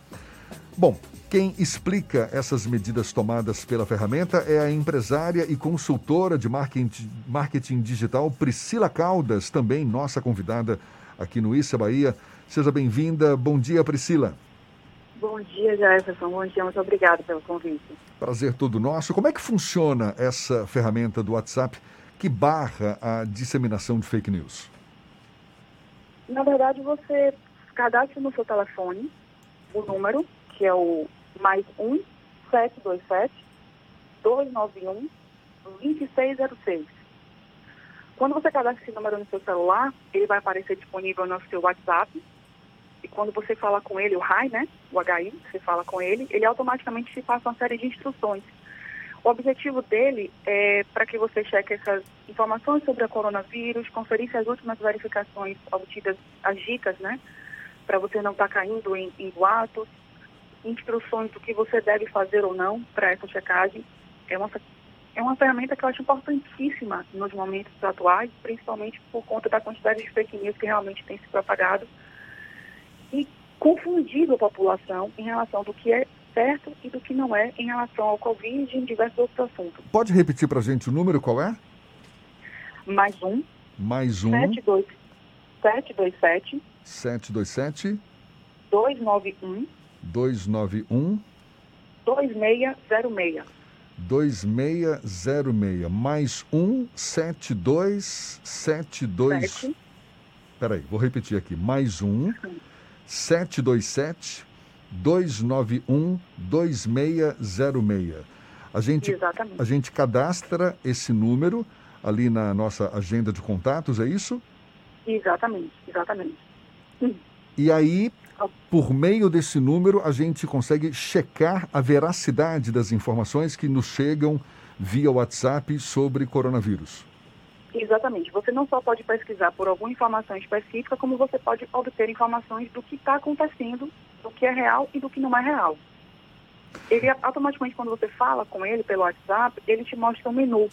Bom, quem explica essas medidas tomadas pela ferramenta é a empresária e consultora de marketing, digital Priscila Caldas, também nossa convidada aqui no Issa Bahia. Seja bem-vinda. Bom dia, Priscila. Bom dia, Jefferson. Bom dia, muito obrigada pelo convite. Prazer todo nosso. Como é que funciona essa ferramenta do WhatsApp que barra a disseminação de fake news? Na verdade, você cadastra no seu telefone o número, que é o mais 1 727 291 2606. Quando você cadastra esse número no seu celular, ele vai aparecer disponível no seu WhatsApp e quando você fala com ele, o RAI, né, o HI, você fala com ele, ele automaticamente te passa uma série de instruções. O objetivo dele é para que você cheque essas informações sobre o coronavírus, conferisse as últimas verificações obtidas, as dicas, né, para você não estar tá caindo em, em boatos, instruções do que você deve fazer ou não para essa checagem. É uma, é uma ferramenta que eu acho importantíssima nos momentos atuais, principalmente por conta da quantidade de fake news que realmente tem se propagado e confundido a população em relação do que é certo e do que não é em relação ao Covid e em diversos outros assuntos. Pode repetir para a gente o número, qual é? Mais um. Mais um. 72, 727. 727. 291. 291. 2606. 2606. Mais um, 7272. Sete. Peraí, vou repetir aqui. Mais um. 727 291 2606. A gente, Exatamente. a gente cadastra esse número ali na nossa agenda de contatos, é isso? Exatamente, exatamente. Hum. E aí, por meio desse número, a gente consegue checar a veracidade das informações que nos chegam via WhatsApp sobre coronavírus. Exatamente. Você não só pode pesquisar por alguma informação específica, como você pode obter informações do que está acontecendo, do que é real e do que não é real. Ele automaticamente, quando você fala com ele pelo WhatsApp, ele te mostra um menu.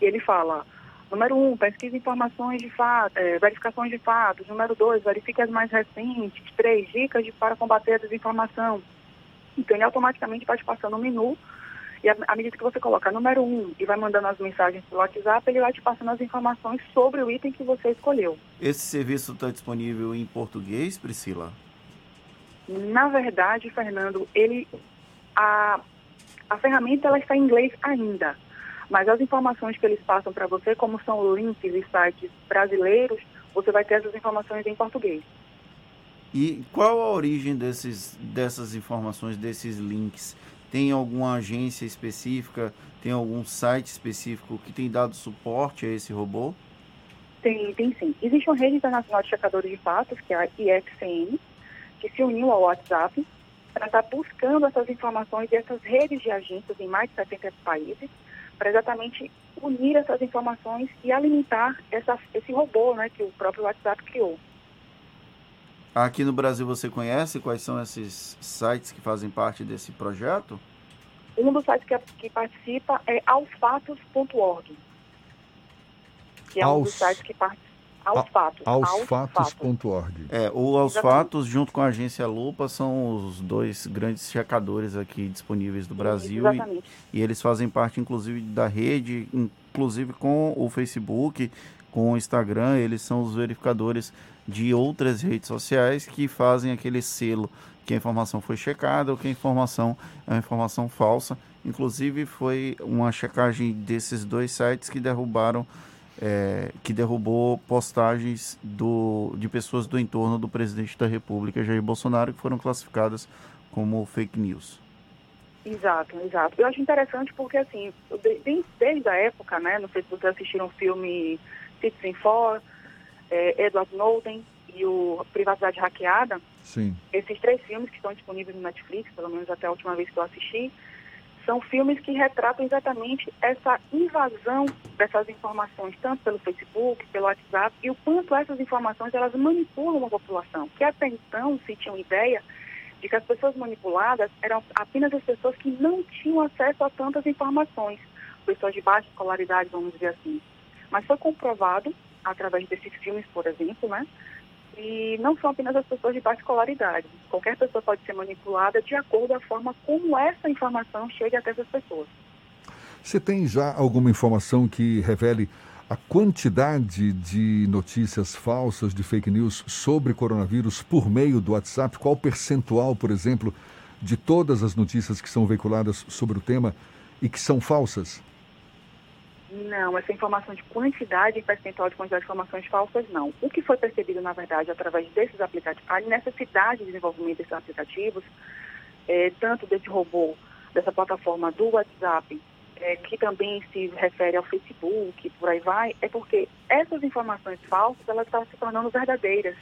E ele fala, número um, pesquise informações de fato, é, verificações de fatos. Número dois, verifique as mais recentes. Três, dicas de, para combater a desinformação. Então, ele automaticamente vai te passando um menu e à medida que você coloca número um e vai mandando as mensagens pelo WhatsApp, ele vai te passando as informações sobre o item que você escolheu. Esse serviço está disponível em português, Priscila? Na verdade, Fernando, ele a, a ferramenta ela está em inglês ainda, mas as informações que eles passam para você, como são links e sites brasileiros, você vai ter essas informações em português. E qual a origem desses, dessas informações, desses links? Tem alguma agência específica, tem algum site específico que tem dado suporte a esse robô? Tem, tem sim. Existe uma rede internacional de checadores de fatos, que é a IFCN, que se uniu ao WhatsApp para estar buscando essas informações e essas redes de agências em mais de 70 países para exatamente unir essas informações e alimentar essa, esse robô né, que o próprio WhatsApp criou. Aqui no Brasil você conhece quais são esses sites que fazem parte desse projeto? Um dos sites que, que participa é aosfatos.org, que é um dos sites que participa. Aos fatos. Aosfatos.org. É, o Aos Fatos, junto com a agência Lupa, são os dois grandes checadores aqui disponíveis do Brasil. Exatamente. E, e eles fazem parte, inclusive, da rede, inclusive com o Facebook, com o Instagram. Eles são os verificadores de outras redes sociais que fazem aquele selo que a informação foi checada ou que a informação é uma informação falsa. Inclusive, foi uma checagem desses dois sites que derrubaram é, que derrubou postagens do, de pessoas do entorno do presidente da República, Jair Bolsonaro, que foram classificadas como fake news. Exato, exato. Eu acho interessante porque, assim, desde, desde a época, né, não sei se vocês assistiram o filme Citizen Four, é, Edward Snowden e o Privacidade Hackeada, Sim. esses três filmes que estão disponíveis no Netflix, pelo menos até a última vez que eu assisti, são filmes que retratam exatamente essa invasão dessas informações, tanto pelo Facebook, pelo WhatsApp, e o quanto essas informações elas manipulam a população, que até então se tinha uma ideia de que as pessoas manipuladas eram apenas as pessoas que não tinham acesso a tantas informações, pessoas de baixa escolaridade, vamos dizer assim. Mas foi comprovado, através desses filmes, por exemplo, né, e não são apenas as pessoas de baixa escolaridade. Qualquer pessoa pode ser manipulada de acordo com a forma como essa informação chega até essas pessoas. Você tem já alguma informação que revele a quantidade de notícias falsas, de fake news sobre coronavírus por meio do WhatsApp? Qual o percentual, por exemplo, de todas as notícias que são veiculadas sobre o tema e que são falsas? Não, essa informação de quantidade e percentual de quantidade de informações falsas, não. O que foi percebido, na verdade, através desses aplicativos, a necessidade de desenvolvimento desses aplicativos, é, tanto desse robô, dessa plataforma do WhatsApp, é, que também se refere ao Facebook, por aí vai, é porque essas informações falsas, elas estavam se tornando verdadeiras.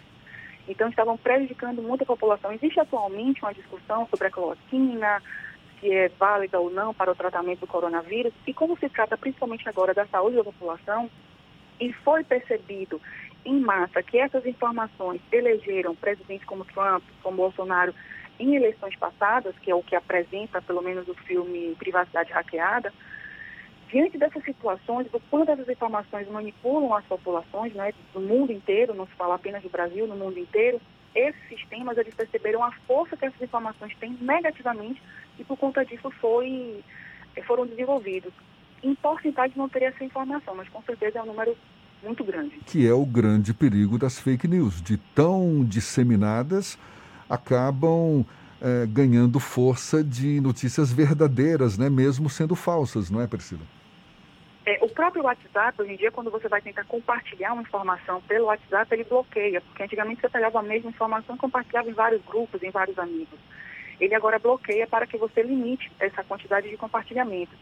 Então, estavam prejudicando muito a população. Existe atualmente uma discussão sobre a cloroquina, se é válida ou não para o tratamento do coronavírus, e como se trata principalmente agora da saúde da população, e foi percebido em massa que essas informações elegeram presidentes como Trump, como Bolsonaro, em eleições passadas, que é o que apresenta pelo menos o filme Privacidade Hackeada, diante dessas situações, do quanto essas informações manipulam as populações, né, do mundo inteiro, não se fala apenas do Brasil, no mundo inteiro, esses sistemas eles perceberam a força que essas informações têm negativamente e por conta disso foi, foram desenvolvidos. Em porcentagem não teria essa informação, mas com certeza é um número muito grande. Que é o grande perigo das fake news, de tão disseminadas, acabam é, ganhando força de notícias verdadeiras, né, mesmo sendo falsas, não é, Priscila? É, o próprio WhatsApp, hoje em dia, quando você vai tentar compartilhar uma informação pelo WhatsApp, ele bloqueia, porque antigamente você pegava a mesma informação e compartilhava em vários grupos, em vários amigos ele agora bloqueia para que você limite essa quantidade de compartilhamento.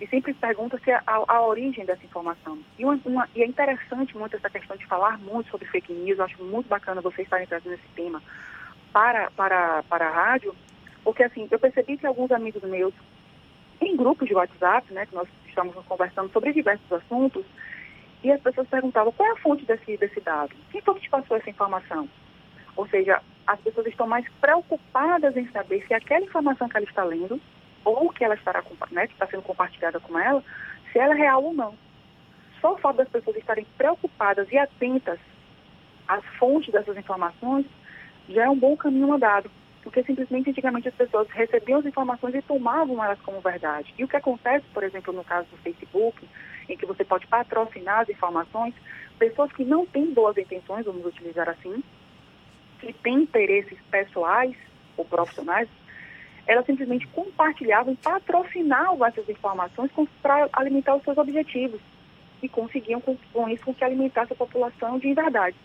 E sempre pergunta-se a, a, origem dessa informação. E, uma, uma, e, é interessante muito essa questão de falar muito sobre fake news, eu acho muito bacana vocês estarem trazendo esse tema para, para, para a rádio, porque assim, eu percebi que alguns amigos meus, em grupos de WhatsApp, né, que nós estamos conversando sobre diversos assuntos, e as pessoas perguntavam qual é a fonte desse, desse dado? Quem foi que te passou essa informação? Ou seja, as pessoas estão mais preocupadas em saber se aquela informação que ela está lendo, ou que ela estará né, que está sendo compartilhada com ela, se ela é real ou não. Só o fato das pessoas estarem preocupadas e atentas às fontes dessas informações já é um bom caminho andado. Porque simplesmente antigamente as pessoas recebiam as informações e tomavam elas como verdade. E o que acontece, por exemplo, no caso do Facebook, em que você pode patrocinar as informações, pessoas que não têm boas intenções, vamos utilizar assim, que têm interesses pessoais ou profissionais, elas simplesmente compartilhavam e patrocinavam essas informações para alimentar os seus objetivos e conseguiam com, com isso com que alimentasse a população de verdade.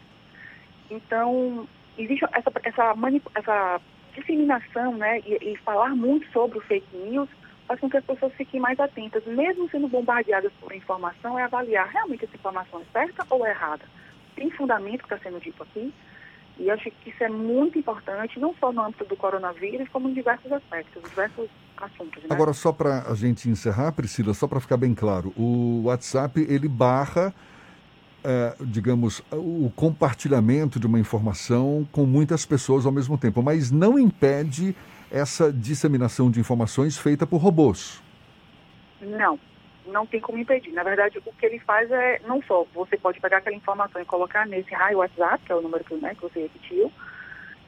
Então, existe essa, essa, essa disseminação né, e, e, falar muito sobre o fake news faz com que as pessoas fiquem mais atentas, mesmo sendo bombardeadas por informação, é avaliar realmente essa informação é certa ou é errada. Tem fundamento que está sendo dito aqui? E acho que isso é muito importante, não só no âmbito do coronavírus, como em diversos aspectos, diversos assuntos. Né? Agora, só para a gente encerrar, Priscila, só para ficar bem claro, o WhatsApp, ele barra, é, digamos, o compartilhamento de uma informação com muitas pessoas ao mesmo tempo, mas não impede essa disseminação de informações feita por robôs. Não, não tem como impedir. Na verdade, o que ele faz é, não só, você pode pegar aquela informação e colocar nesse raio WhatsApp, que é o número que, né, que você repetiu,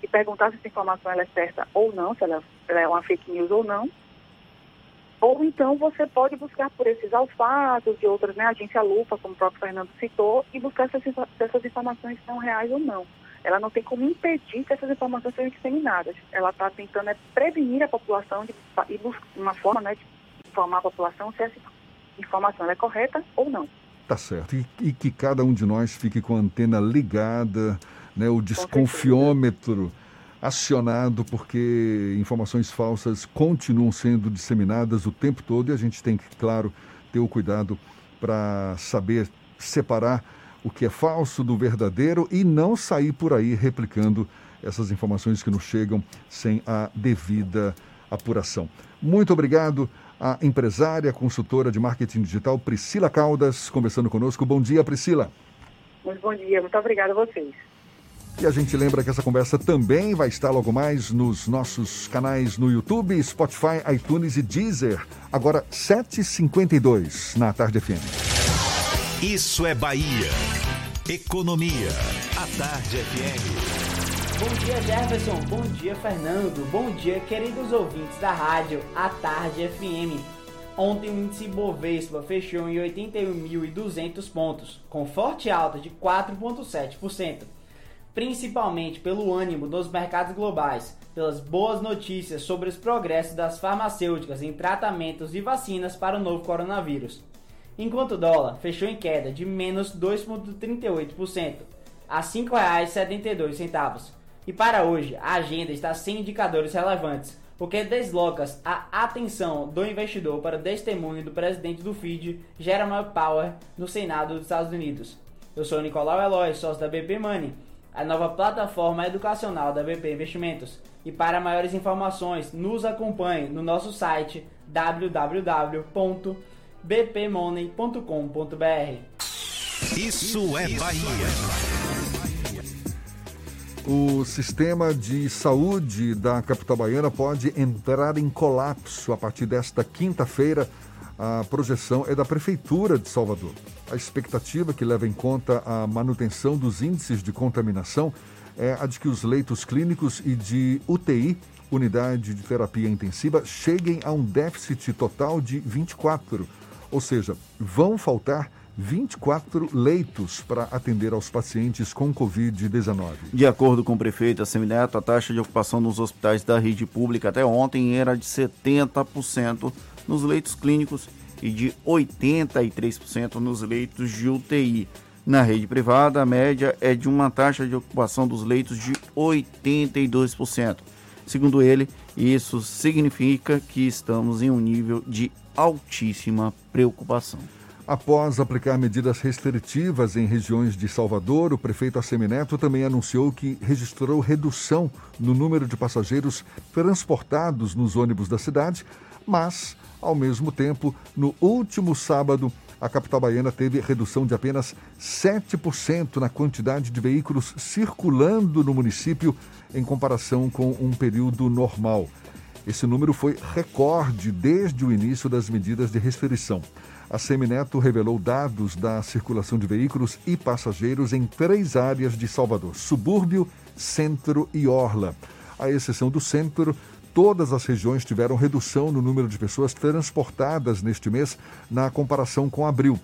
e perguntar se essa informação ela é certa ou não, se ela, ela é uma fake news ou não. Ou então você pode buscar por esses alfatos e outras, né, agência Lupa, como o próprio Fernando citou, e buscar se se essas informações são reais ou não. Ela não tem como impedir que essas informações sejam disseminadas. Ela está tentando é, prevenir a população de, e buscar uma forma né, de informar a população se essa informação é correta ou não. Tá certo. E, e, que cada um de nós fique com a antena ligada, né, o desconfiômetro acionado, porque informações falsas continuam sendo disseminadas o tempo todo e a gente tem que, claro, ter o cuidado para saber separar o que é falso do verdadeiro e não sair por aí replicando essas informações que nos chegam sem a devida apuração. Muito obrigado a empresária, consultora de marketing digital Priscila Caldas, conversando conosco. Bom dia, Priscila. Muito bom dia, muito obrigada a vocês. E a gente lembra que essa conversa também vai estar logo mais nos nossos canais no YouTube, Spotify, iTunes e Deezer. Agora, 7h52 na Tarde FM. Isso é Bahia. Economia. A Tarde FM. Bom dia Jefferson, bom dia Fernando, bom dia queridos ouvintes da rádio A Tarde FM. Ontem o índice Bovespa fechou em 81.200 pontos, com forte alta de 4,7%, principalmente pelo ânimo dos mercados globais, pelas boas notícias sobre os progressos das farmacêuticas em tratamentos e vacinas para o novo coronavírus. Enquanto o dólar fechou em queda de menos 2,38%, a R$ 5,72 e para hoje, a agenda está sem indicadores relevantes, o que desloca a atenção do investidor para o testemunho do presidente do FID, Jeremy Power, no Senado dos Estados Unidos. Eu sou Nicolau Eloy, sócio da BP Money, a nova plataforma educacional da BP Investimentos. E para maiores informações, nos acompanhe no nosso site www.bpmoney.com.br. Isso é Bahia. O sistema de saúde da capital baiana pode entrar em colapso a partir desta quinta-feira. A projeção é da Prefeitura de Salvador. A expectativa, que leva em conta a manutenção dos índices de contaminação, é a de que os leitos clínicos e de UTI, unidade de terapia intensiva, cheguem a um déficit total de 24. Ou seja, vão faltar 24 leitos para atender aos pacientes com Covid-19. De acordo com o prefeito Assemineto, a taxa de ocupação nos hospitais da rede pública até ontem era de 70% nos leitos clínicos e de 83% nos leitos de UTI. Na rede privada, a média é de uma taxa de ocupação dos leitos de 82%. Segundo ele, isso significa que estamos em um nível de altíssima preocupação. Após aplicar medidas restritivas em regiões de Salvador, o prefeito Assemineto também anunciou que registrou redução no número de passageiros transportados nos ônibus da cidade, mas, ao mesmo tempo, no último sábado, a capital baiana teve redução de apenas 7% na quantidade de veículos circulando no município em comparação com um período normal. Esse número foi recorde desde o início das medidas de restrição a Semineto revelou dados da circulação de veículos e passageiros em três áreas de Salvador: subúrbio, centro e orla. À exceção do centro, todas as regiões tiveram redução no número de pessoas transportadas neste mês na comparação com abril.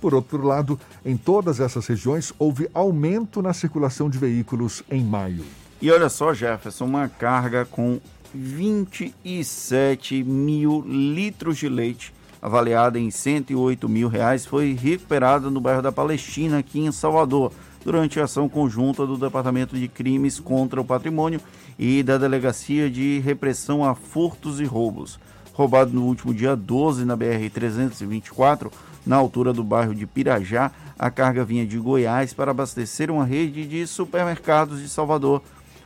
Por outro lado, em todas essas regiões houve aumento na circulação de veículos em maio. E olha só, Jefferson, uma carga com 27 mil litros de leite avaliada em 108 mil reais, foi recuperada no bairro da Palestina, aqui em Salvador, durante a ação conjunta do Departamento de Crimes contra o Patrimônio e da Delegacia de Repressão a Furtos e Roubos. Roubado no último dia 12 na BR-324, na altura do bairro de Pirajá. A carga vinha de Goiás para abastecer uma rede de supermercados de Salvador.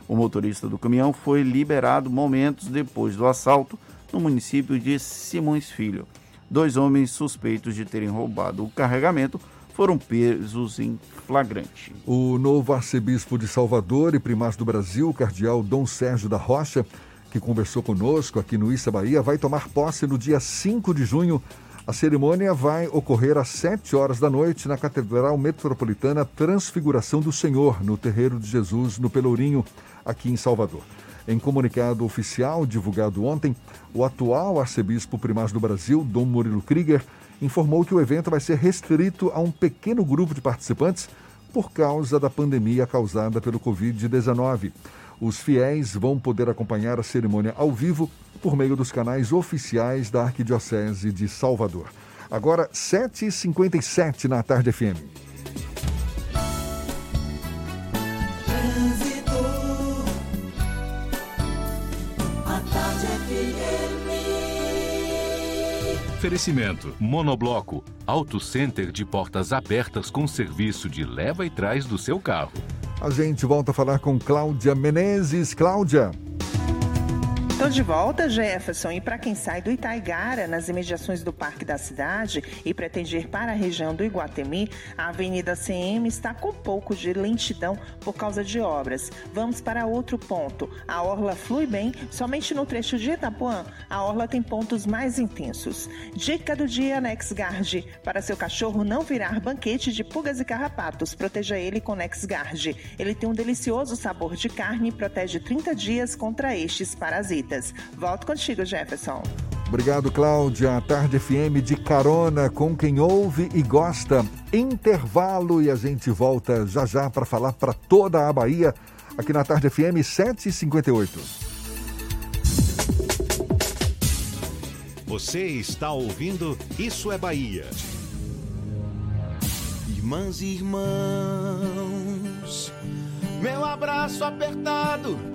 O motorista do caminhão foi liberado momentos depois do assalto no município de Simões Filho. Dois homens suspeitos de terem roubado o carregamento foram presos em flagrante. O novo arcebispo de Salvador e primaz do Brasil, cardeal Dom Sérgio da Rocha, que conversou conosco aqui no Issa Bahia, vai tomar posse no dia 5 de junho. A cerimônia vai ocorrer às 7 horas da noite na Catedral Metropolitana Transfiguração do Senhor, no Terreiro de Jesus, no Pelourinho, aqui em Salvador. Em comunicado oficial divulgado ontem, o atual arcebispo primaz do Brasil, Dom Murilo Krieger, informou que o evento vai ser restrito a um pequeno grupo de participantes por causa da pandemia causada pelo Covid-19. Os fiéis vão poder acompanhar a cerimônia ao vivo por meio dos canais oficiais da Arquidiocese de Salvador. Agora, 7h57 na Tarde FM. Oferecimento: Monobloco, Auto Center de portas abertas com serviço de leva e trás do seu carro. A gente volta a falar com Cláudia Menezes. Cláudia. Estou de volta, Jefferson, e para quem sai do Itaigara, nas imediações do Parque da Cidade, e pretende ir para a região do Iguatemi, a Avenida CM está com pouco de lentidão por causa de obras. Vamos para outro ponto. A orla flui bem, somente no trecho de Itapuã, a orla tem pontos mais intensos. Dica do dia NexGuard. Para seu cachorro não virar banquete de pulgas e carrapatos, proteja ele com NexGuard. Ele tem um delicioso sabor de carne e protege 30 dias contra estes parasitas. Volto contigo, Jefferson. Obrigado, Cláudia. Tarde FM de carona com quem ouve e gosta. Intervalo e a gente volta já já para falar para toda a Bahia, aqui na Tarde FM 758. Você está ouvindo Isso é Bahia. Irmãs e irmãos, meu abraço apertado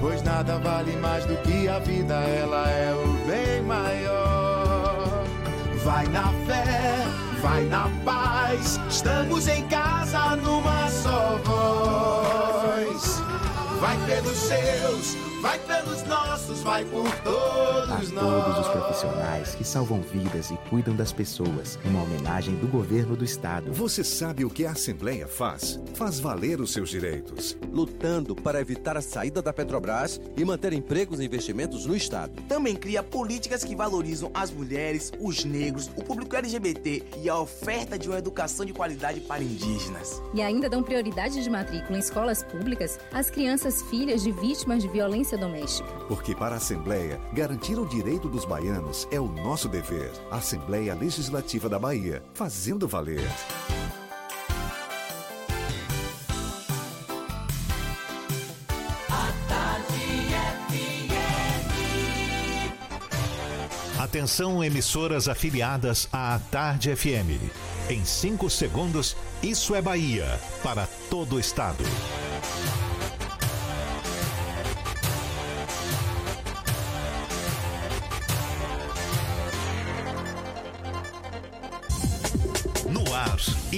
Pois nada vale mais do que a vida, ela é o bem maior. Vai na fé, vai na paz, estamos em casa numa só voz. Vai pelos seus, vai pelos nossos, vai por todos a nós. todos os profissionais que salvam vidas e cuidam das pessoas. Uma homenagem do governo do estado. Você sabe o que a Assembleia faz? Faz valer os seus direitos. Lutando para evitar a saída da Petrobras e manter empregos e investimentos no estado. Também cria políticas que valorizam as mulheres, os negros, o público LGBT e a oferta de uma educação de qualidade para indígenas. E ainda dão prioridade de matrícula em escolas públicas às crianças filhas de vítimas de violência doméstica. Porque para a Assembleia, garantir o direito dos baianos é o nosso dever. Assembleia Legislativa da Bahia, fazendo valer. Atenção, emissoras afiliadas à Tarde FM. Em 5 segundos, isso é Bahia para todo o estado.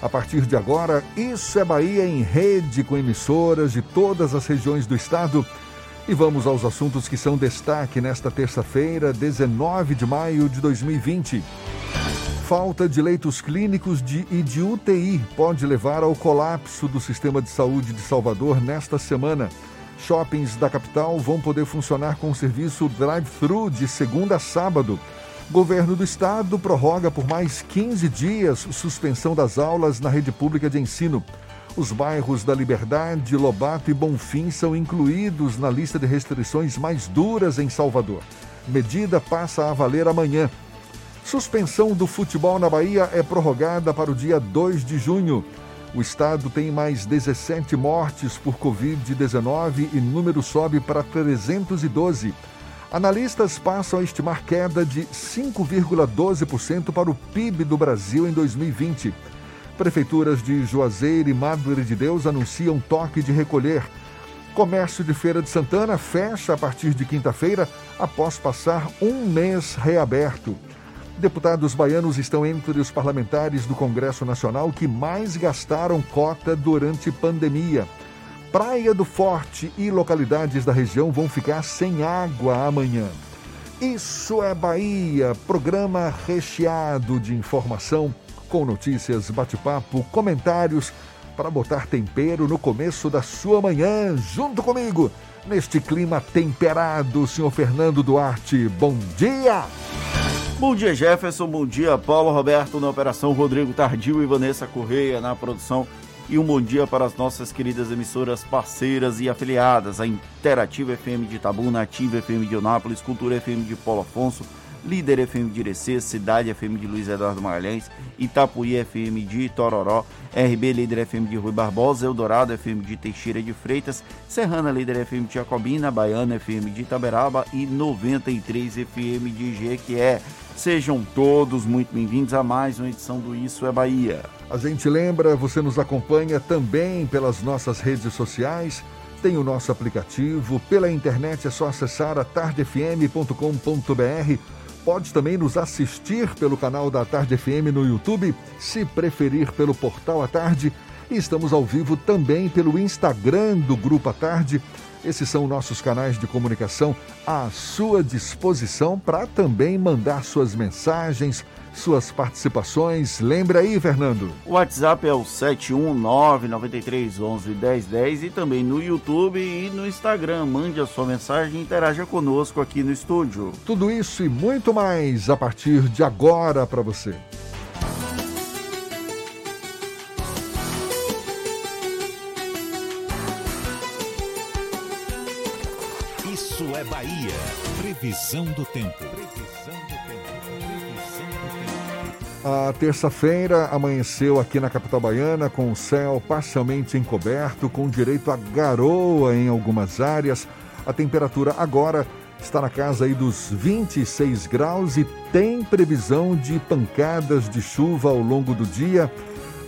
A partir de agora, Isso é Bahia em rede com emissoras de todas as regiões do estado. E vamos aos assuntos que são destaque nesta terça-feira, 19 de maio de 2020. falta de leitos clínicos de, e de UTI pode levar ao colapso do sistema de saúde de Salvador nesta semana. Shoppings da capital vão poder funcionar com o serviço drive-thru de segunda a sábado. Governo do Estado prorroga por mais 15 dias suspensão das aulas na rede pública de ensino. Os bairros da Liberdade, Lobato e Bonfim são incluídos na lista de restrições mais duras em Salvador. Medida passa a valer amanhã. Suspensão do futebol na Bahia é prorrogada para o dia 2 de junho. O estado tem mais 17 mortes por Covid-19 e número sobe para 312. Analistas passam a estimar queda de 5,12% para o PIB do Brasil em 2020. Prefeituras de Juazeiro e Madre de Deus anunciam toque de recolher. Comércio de Feira de Santana fecha a partir de quinta-feira, após passar um mês reaberto. Deputados baianos estão entre os parlamentares do Congresso Nacional que mais gastaram cota durante pandemia. Praia do Forte e localidades da região vão ficar sem água amanhã. Isso é Bahia, programa recheado de informação, com notícias, bate-papo, comentários, para botar tempero no começo da sua manhã, junto comigo, neste clima temperado, senhor Fernando Duarte. Bom dia! Bom dia, Jefferson. Bom dia, Paulo Roberto na operação, Rodrigo Tardio e Vanessa Correia na produção. E um bom dia para as nossas queridas emissoras parceiras e afiliadas, a Interativa FM de Itabuna, Ativa FM de Onápolis, Cultura FM de Paulo Afonso, Líder FM de Irecê, Cidade FM de Luiz Eduardo Magalhães, Itapuí FM de Itororó, RB Líder FM de Rui Barbosa, Eldorado FM de Teixeira de Freitas, Serrana Líder FM de Jacobina, Baiana FM de Itaberaba e 93 FM de Jequié. Sejam todos muito bem-vindos a mais uma edição do Isso é Bahia. A gente lembra, você nos acompanha também pelas nossas redes sociais, tem o nosso aplicativo, pela internet é só acessar a tardefm.com.br. Pode também nos assistir pelo canal da Tarde FM no YouTube, se preferir pelo portal à tarde. E estamos ao vivo também pelo Instagram do Grupo à Tarde. Esses são nossos canais de comunicação à sua disposição para também mandar suas mensagens, suas participações. Lembra aí, Fernando? O WhatsApp é o 71993111010 e também no YouTube e no Instagram. Mande a sua mensagem e interaja conosco aqui no estúdio. Tudo isso e muito mais a partir de agora para você. Previsão do tempo. Previsão do tempo. A terça-feira amanheceu aqui na capital baiana com o céu parcialmente encoberto, com direito a garoa em algumas áreas. A temperatura agora está na casa aí dos 26 graus e tem previsão de pancadas de chuva ao longo do dia,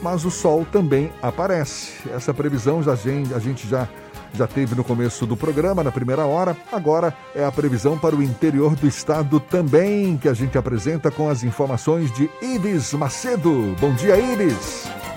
mas o sol também aparece. Essa previsão já, a gente já já teve no começo do programa, na primeira hora. Agora é a previsão para o interior do estado também, que a gente apresenta com as informações de Iris Macedo. Bom dia, Iris!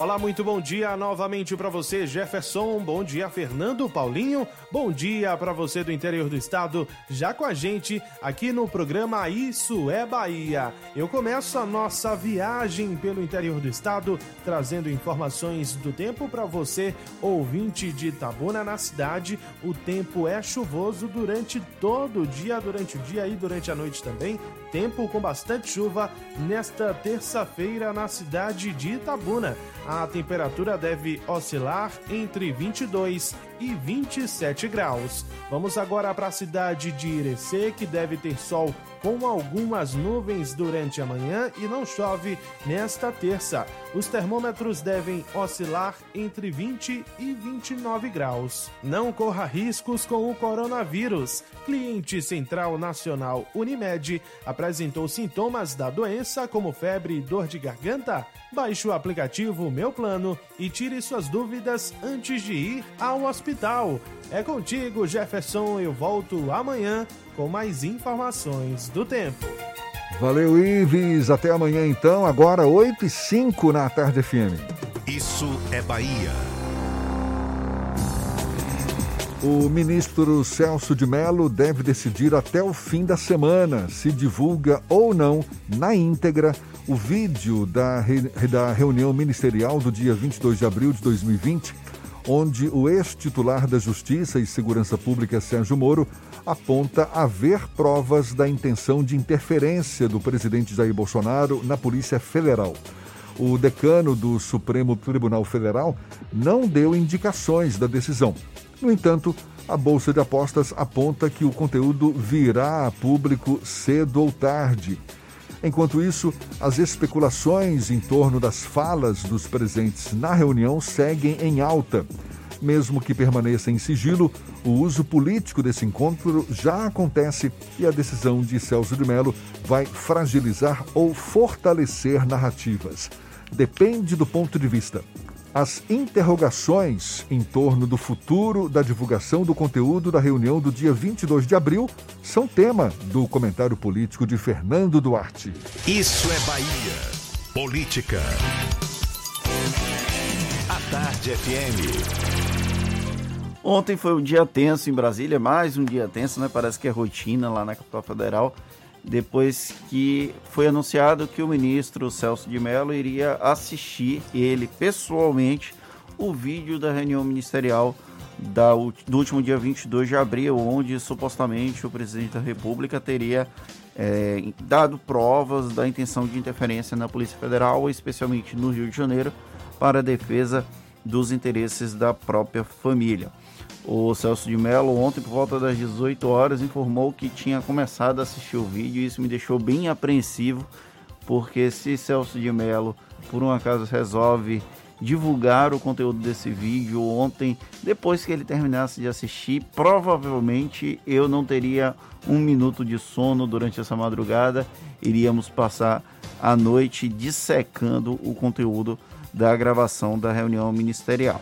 Olá, muito bom dia novamente para você, Jefferson. Bom dia, Fernando Paulinho. Bom dia para você do interior do estado, já com a gente aqui no programa Isso é Bahia. Eu começo a nossa viagem pelo interior do estado, trazendo informações do tempo para você, ouvinte de Itabuna na cidade. O tempo é chuvoso durante todo o dia, durante o dia e durante a noite também. Tempo com bastante chuva nesta terça-feira na cidade de Itabuna. A temperatura deve oscilar entre 22 e 27 graus. Vamos agora para a cidade de Irecê, que deve ter sol com algumas nuvens durante a manhã e não chove nesta terça. Os termômetros devem oscilar entre 20 e 29 graus. Não corra riscos com o coronavírus. Cliente Central Nacional Unimed apresentou sintomas da doença como febre e dor de garganta? Baixe o aplicativo Meu Plano e tire suas dúvidas antes de ir ao hospital. É contigo, Jefferson. Eu volto amanhã com mais informações do tempo. Valeu, Ives. Até amanhã, então. Agora, 8 e 5 na Tarde FM. Isso é Bahia. O ministro Celso de Mello deve decidir até o fim da semana se divulga ou não, na íntegra, o vídeo da, re... da reunião ministerial do dia 22 de abril de 2020, onde o ex-titular da Justiça e Segurança Pública, Sérgio Moro, aponta haver provas da intenção de interferência do presidente Jair Bolsonaro na Polícia Federal. O decano do Supremo Tribunal Federal não deu indicações da decisão. No entanto, a Bolsa de Apostas aponta que o conteúdo virá a público cedo ou tarde. Enquanto isso, as especulações em torno das falas dos presentes na reunião seguem em alta. Mesmo que permaneça em sigilo, o uso político desse encontro já acontece e a decisão de Celso de Mello vai fragilizar ou fortalecer narrativas. Depende do ponto de vista. As interrogações em torno do futuro da divulgação do conteúdo da reunião do dia 22 de abril são tema do comentário político de Fernando Duarte. Isso é Bahia. Política. A Tarde FM. Ontem foi um dia tenso em Brasília, mais um dia tenso, né? Parece que é rotina lá na capital federal, depois que foi anunciado que o ministro Celso de Mello iria assistir ele pessoalmente o vídeo da reunião ministerial da, do último dia 22 de abril, onde supostamente o presidente da República teria é, dado provas da intenção de interferência na Polícia Federal, especialmente no Rio de Janeiro, para a defesa dos interesses da própria família. O Celso de Mello, ontem, por volta das 18 horas, informou que tinha começado a assistir o vídeo e isso me deixou bem apreensivo, porque se Celso de Mello, por um acaso, resolve divulgar o conteúdo desse vídeo ontem, depois que ele terminasse de assistir, provavelmente eu não teria um minuto de sono durante essa madrugada, iríamos passar a noite dissecando o conteúdo da gravação da reunião ministerial.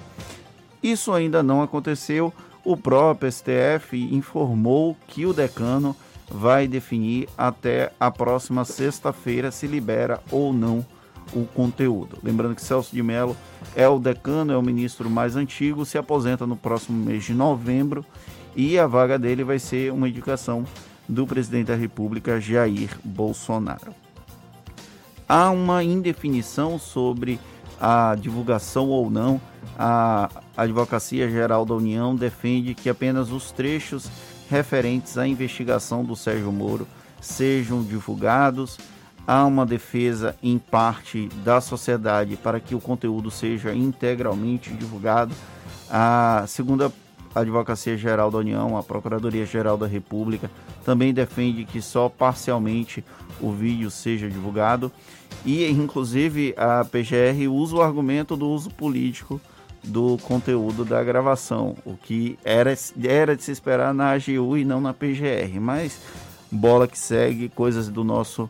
Isso ainda não aconteceu. O próprio STF informou que o decano vai definir até a próxima sexta-feira se libera ou não o conteúdo. Lembrando que Celso de Mello é o decano, é o ministro mais antigo, se aposenta no próximo mês de novembro e a vaga dele vai ser uma indicação do presidente da República, Jair Bolsonaro. Há uma indefinição sobre a divulgação ou não a Advocacia Geral da União defende que apenas os trechos referentes à investigação do Sérgio Moro sejam divulgados. Há uma defesa em parte da sociedade para que o conteúdo seja integralmente divulgado. A segunda Advocacia Geral da União, a Procuradoria Geral da República, também defende que só parcialmente o vídeo seja divulgado. E, inclusive, a PGR usa o argumento do uso político do conteúdo da gravação, o que era, era de se esperar na AGU e não na PGR, mas bola que segue, coisas do nosso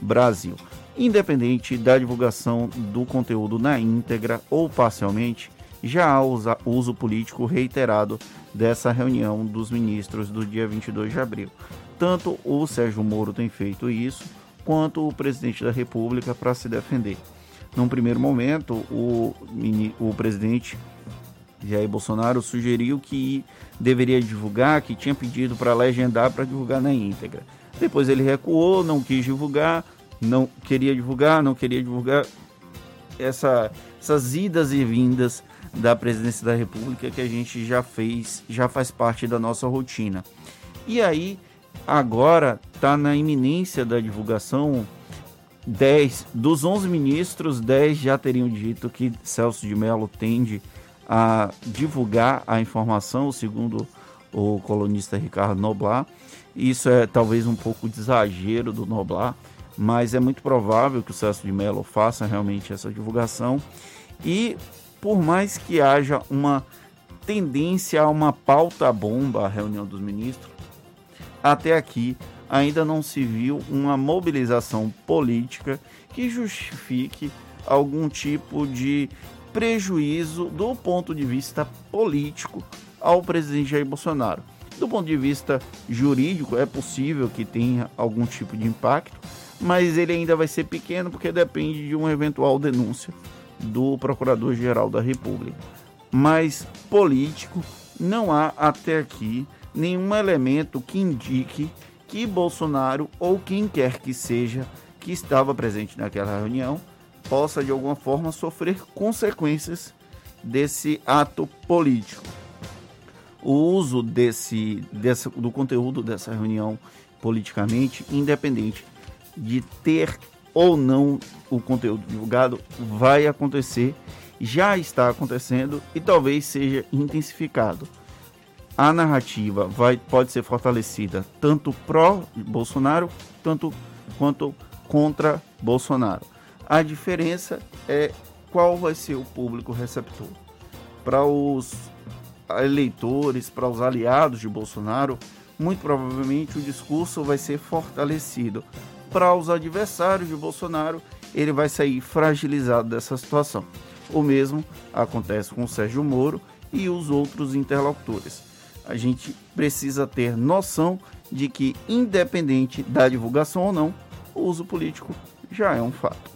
Brasil. Independente da divulgação do conteúdo na íntegra ou parcialmente, já há uso político reiterado dessa reunião dos ministros do dia 22 de abril. Tanto o Sérgio Moro tem feito isso, quanto o presidente da República para se defender. Num primeiro momento, o, o presidente Jair Bolsonaro sugeriu que deveria divulgar, que tinha pedido para legendar para divulgar na íntegra. Depois ele recuou, não quis divulgar, não queria divulgar, não queria divulgar. Essa, essas idas e vindas da presidência da República que a gente já fez, já faz parte da nossa rotina. E aí, agora está na iminência da divulgação 10 dos 11 ministros, 10 já teriam dito que Celso de Mello tende a divulgar a informação, segundo o colunista Ricardo Noblar. Isso é talvez um pouco de exagero do Noblar, mas é muito provável que o Celso de Mello faça realmente essa divulgação. E por mais que haja uma tendência a uma pauta bomba a reunião dos ministros, até aqui ainda não se viu uma mobilização política que justifique algum tipo de prejuízo do ponto de vista político ao presidente Jair Bolsonaro. Do ponto de vista jurídico, é possível que tenha algum tipo de impacto, mas ele ainda vai ser pequeno porque depende de uma eventual denúncia do Procurador-Geral da República. Mas político não há até aqui nenhum elemento que indique que Bolsonaro ou quem quer que seja que estava presente naquela reunião possa de alguma forma sofrer consequências desse ato político. O uso desse, desse do conteúdo dessa reunião politicamente, independente de ter ou não o conteúdo divulgado, vai acontecer, já está acontecendo e talvez seja intensificado. A narrativa vai, pode ser fortalecida tanto pró-Bolsonaro tanto quanto contra Bolsonaro. A diferença é qual vai ser o público receptor. Para os eleitores, para os aliados de Bolsonaro, muito provavelmente o discurso vai ser fortalecido. Para os adversários de Bolsonaro, ele vai sair fragilizado dessa situação. O mesmo acontece com o Sérgio Moro e os outros interlocutores. A gente precisa ter noção de que, independente da divulgação ou não, o uso político já é um fato.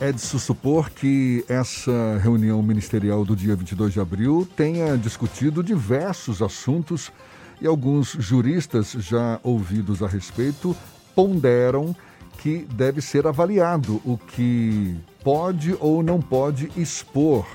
É de se supor que essa reunião ministerial do dia 22 de abril tenha discutido diversos assuntos e alguns juristas já ouvidos a respeito ponderam que deve ser avaliado o que pode ou não pode expor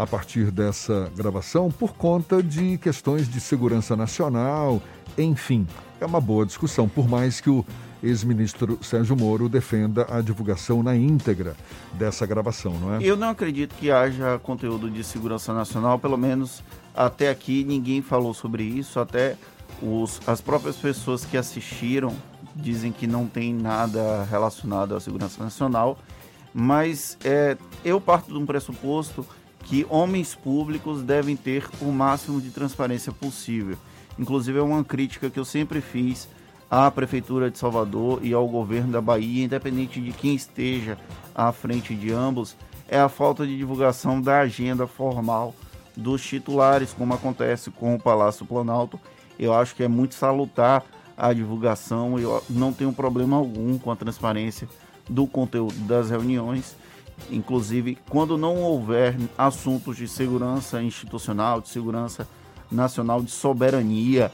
a partir dessa gravação por conta de questões de segurança nacional, enfim, é uma boa discussão, por mais que o ex-ministro Sérgio Moro defenda a divulgação na íntegra dessa gravação, não é? Eu não acredito que haja conteúdo de segurança nacional, pelo menos até aqui ninguém falou sobre isso, até os, as próprias pessoas que assistiram dizem que não tem nada relacionado à segurança nacional, mas é, eu parto de um pressuposto que homens públicos devem ter o máximo de transparência possível. Inclusive é uma crítica que eu sempre fiz à Prefeitura de Salvador e ao governo da Bahia, independente de quem esteja à frente de ambos, é a falta de divulgação da agenda formal dos titulares, como acontece com o Palácio Planalto. Eu acho que é muito salutar a divulgação, eu não tenho problema algum com a transparência do conteúdo das reuniões. Inclusive, quando não houver assuntos de segurança institucional, de segurança nacional, de soberania,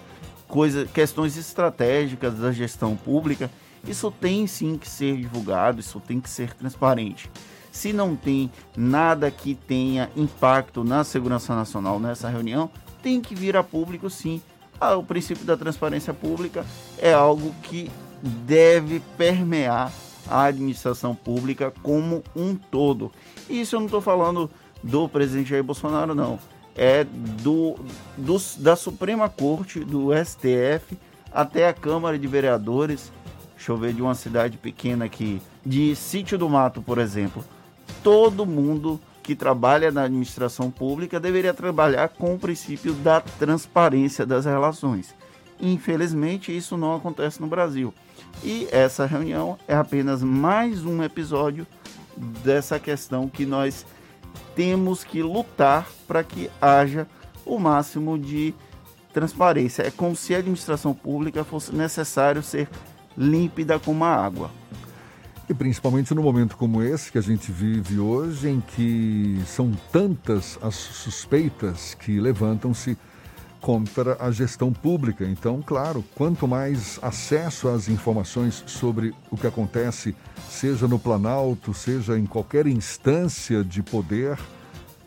coisa, questões estratégicas da gestão pública, isso tem sim que ser divulgado, isso tem que ser transparente. Se não tem nada que tenha impacto na segurança nacional nessa reunião, tem que vir a público sim. Ah, o princípio da transparência pública é algo que deve permear a administração pública como um todo. Isso eu não estou falando do presidente Jair Bolsonaro, não é do, do, da Suprema Corte, do STF, até a Câmara de Vereadores, deixa eu ver, de uma cidade pequena aqui, de Sítio do Mato, por exemplo. Todo mundo que trabalha na administração pública deveria trabalhar com o princípio da transparência das relações. Infelizmente, isso não acontece no Brasil. E essa reunião é apenas mais um episódio dessa questão que nós temos que lutar para que haja o máximo de transparência. É como se a administração pública fosse necessário ser límpida como a água. E principalmente no momento como esse que a gente vive hoje, em que são tantas as suspeitas que levantam-se contra a gestão pública. Então, claro, quanto mais acesso às informações sobre o que acontece, seja no Planalto, seja em qualquer instância de poder,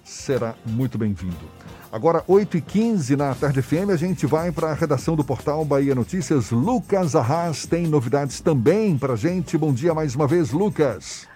será muito bem-vindo. Agora, 8h15 na Tarde FM, a gente vai para a redação do portal Bahia Notícias. Lucas Arras tem novidades também para gente. Bom dia mais uma vez, Lucas.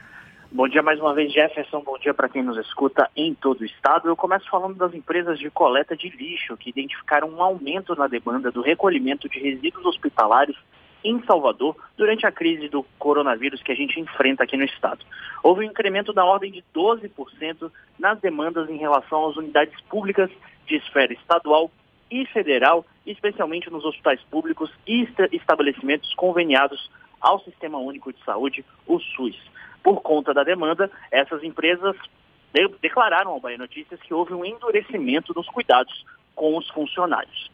Bom dia mais uma vez, Jefferson. Bom dia para quem nos escuta em todo o estado. Eu começo falando das empresas de coleta de lixo que identificaram um aumento na demanda do recolhimento de resíduos hospitalares em Salvador durante a crise do coronavírus que a gente enfrenta aqui no estado. Houve um incremento da ordem de 12% nas demandas em relação às unidades públicas de esfera estadual e federal, especialmente nos hospitais públicos e estabelecimentos conveniados ao Sistema Único de Saúde, o SUS. Por conta da demanda, essas empresas de declararam ao Bahia Notícias que houve um endurecimento nos cuidados com os funcionários.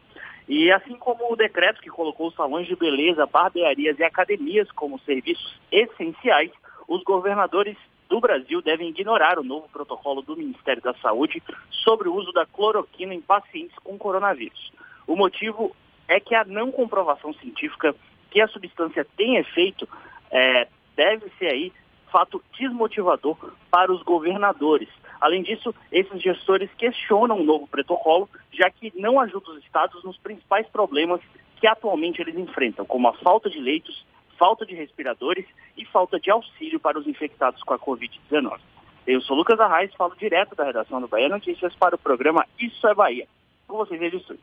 E assim como o decreto que colocou salões de beleza, barbearias e academias como serviços essenciais, os governadores do Brasil devem ignorar o novo protocolo do Ministério da Saúde sobre o uso da cloroquina em pacientes com coronavírus. O motivo é que a não comprovação científica que a substância tem efeito é, deve ser aí fato desmotivador para os governadores. Além disso, esses gestores questionam o novo protocolo, já que não ajuda os estados nos principais problemas que atualmente eles enfrentam, como a falta de leitos, falta de respiradores e falta de auxílio para os infectados com a Covid-19. Eu sou Lucas Arraes, falo direto da redação do Bahia Notícias para o programa Isso é Bahia. Com vocês estúdio.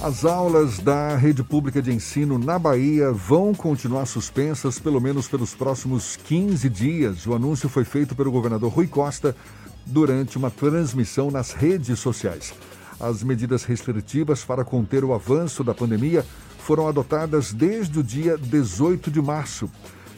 As aulas da rede pública de ensino na Bahia vão continuar suspensas pelo menos pelos próximos 15 dias. O anúncio foi feito pelo governador Rui Costa durante uma transmissão nas redes sociais. As medidas restritivas para conter o avanço da pandemia foram adotadas desde o dia 18 de março.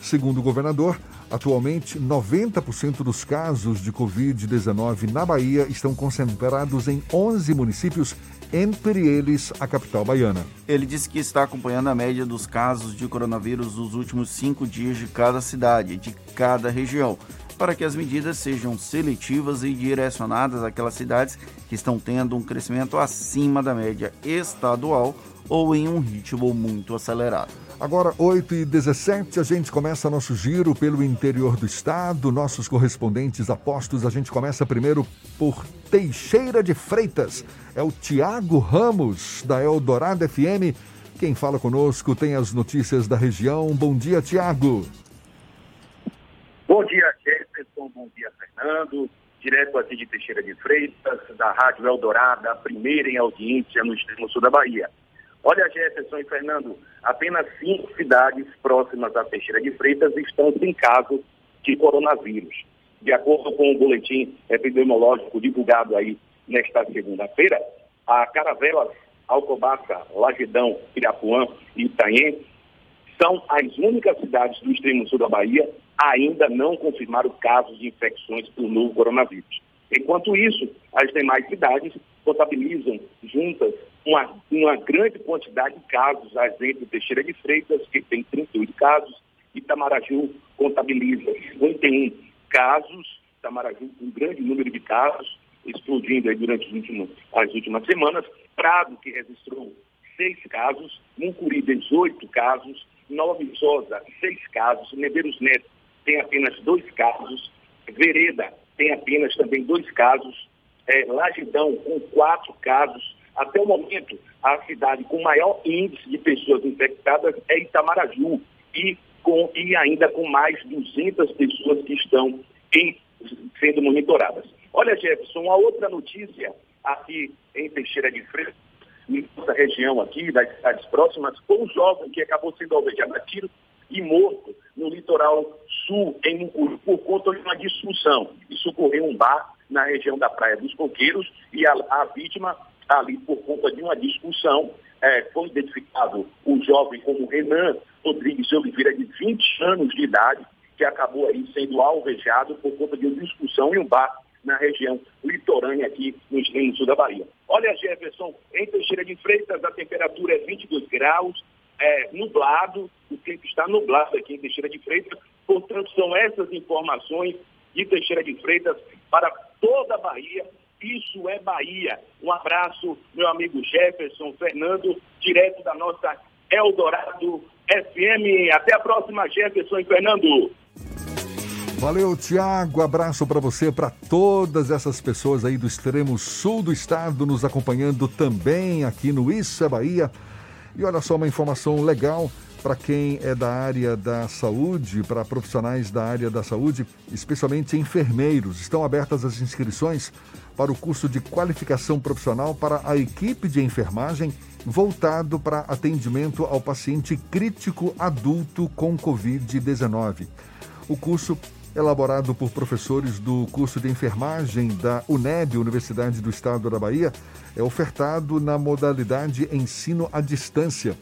Segundo o governador, atualmente 90% dos casos de Covid-19 na Bahia estão concentrados em 11 municípios entre eles a capital baiana. Ele disse que está acompanhando a média dos casos de coronavírus nos últimos cinco dias de cada cidade, de cada região, para que as medidas sejam seletivas e direcionadas àquelas cidades que estão tendo um crescimento acima da média estadual ou em um ritmo muito acelerado. Agora, 8 e 17 a gente começa nosso giro pelo interior do estado. Nossos correspondentes apostos, a gente começa primeiro por Teixeira de Freitas. É o Tiago Ramos, da Eldorado FM. Quem fala conosco tem as notícias da região. Bom dia, Tiago. Bom dia, Jefferson. Bom dia, Fernando. Direto aqui de Teixeira de Freitas, da Rádio Eldorado, a primeira em audiência no extremo sul da Bahia. Olha, Jefferson e Fernando, apenas cinco cidades próximas à Teixeira de Freitas estão sem caso de coronavírus. De acordo com o boletim epidemiológico divulgado aí nesta segunda-feira, a Caravelas, Alcobaça, Lagedão, Pirapuã e Itanhém são as únicas cidades do extremo sul da Bahia ainda não confirmaram casos de infecções por novo coronavírus. Enquanto isso, as demais cidades contabilizam juntas uma, uma grande quantidade de casos, a exemplo Teixeira de Freitas, que tem 38 casos, Itamaraju contabiliza 51 casos, Itamaraju com um grande número de casos, explodindo durante os últimos, as últimas semanas, Prado, que registrou seis casos, Muncuri, 18 casos, Nova Viçosa, seis casos, Medeiros Neto tem apenas dois casos, Vereda tem apenas também dois casos, é, Lagidão com quatro casos, até o momento, a cidade com maior índice de pessoas infectadas é Itamaraju e, com, e ainda com mais 200 pessoas que estão em, sendo monitoradas. Olha, Jefferson, uma outra notícia aqui em Teixeira de Freitas, nossa região aqui, das cidades próximas, foi um jovem que acabou sendo alvejado a tiro e morto no litoral sul, em Mucuri, por conta de uma discussão. Isso ocorreu em um bar na região da Praia dos Coqueiros e a, a vítima ali por conta de uma discussão. É, foi identificado o jovem como Renan Rodrigues de Oliveira, de 20 anos de idade, que acabou aí sendo alvejado por conta de uma discussão em um bar na região litorânea aqui no extremo sul da Bahia. Olha, Jefferson, em Teixeira de Freitas a temperatura é 22 graus, é, nublado, o tempo está nublado aqui em Teixeira de Freitas, portanto são essas informações de Teixeira de Freitas para toda a Bahia, isso é Bahia. Um abraço, meu amigo Jefferson, Fernando, direto da nossa Eldorado FM. Até a próxima, Jefferson e Fernando. Valeu, Tiago. Abraço para você, para todas essas pessoas aí do extremo sul do estado nos acompanhando também aqui no Isso é Bahia. E olha só uma informação legal para quem é da área da saúde, para profissionais da área da saúde, especialmente enfermeiros. Estão abertas as inscrições para o curso de qualificação profissional para a equipe de enfermagem voltado para atendimento ao paciente crítico adulto com Covid-19. O curso, elaborado por professores do curso de enfermagem da UNEB, Universidade do Estado da Bahia, é ofertado na modalidade ensino à distância.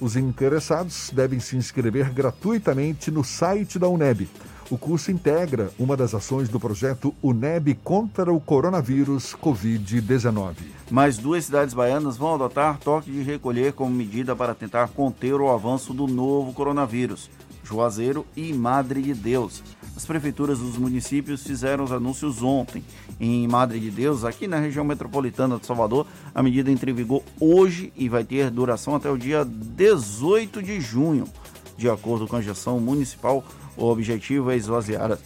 Os interessados devem se inscrever gratuitamente no site da UNEB o curso integra uma das ações do projeto UNEB contra o coronavírus Covid-19. Mais duas cidades baianas vão adotar toque de recolher como medida para tentar conter o avanço do novo coronavírus. Juazeiro e Madre de Deus. As prefeituras dos municípios fizeram os anúncios ontem. Em Madre de Deus, aqui na região metropolitana de Salvador, a medida entra em vigor hoje e vai ter duração até o dia 18 de junho. De acordo com a gestão municipal, o objetivo é esvaziar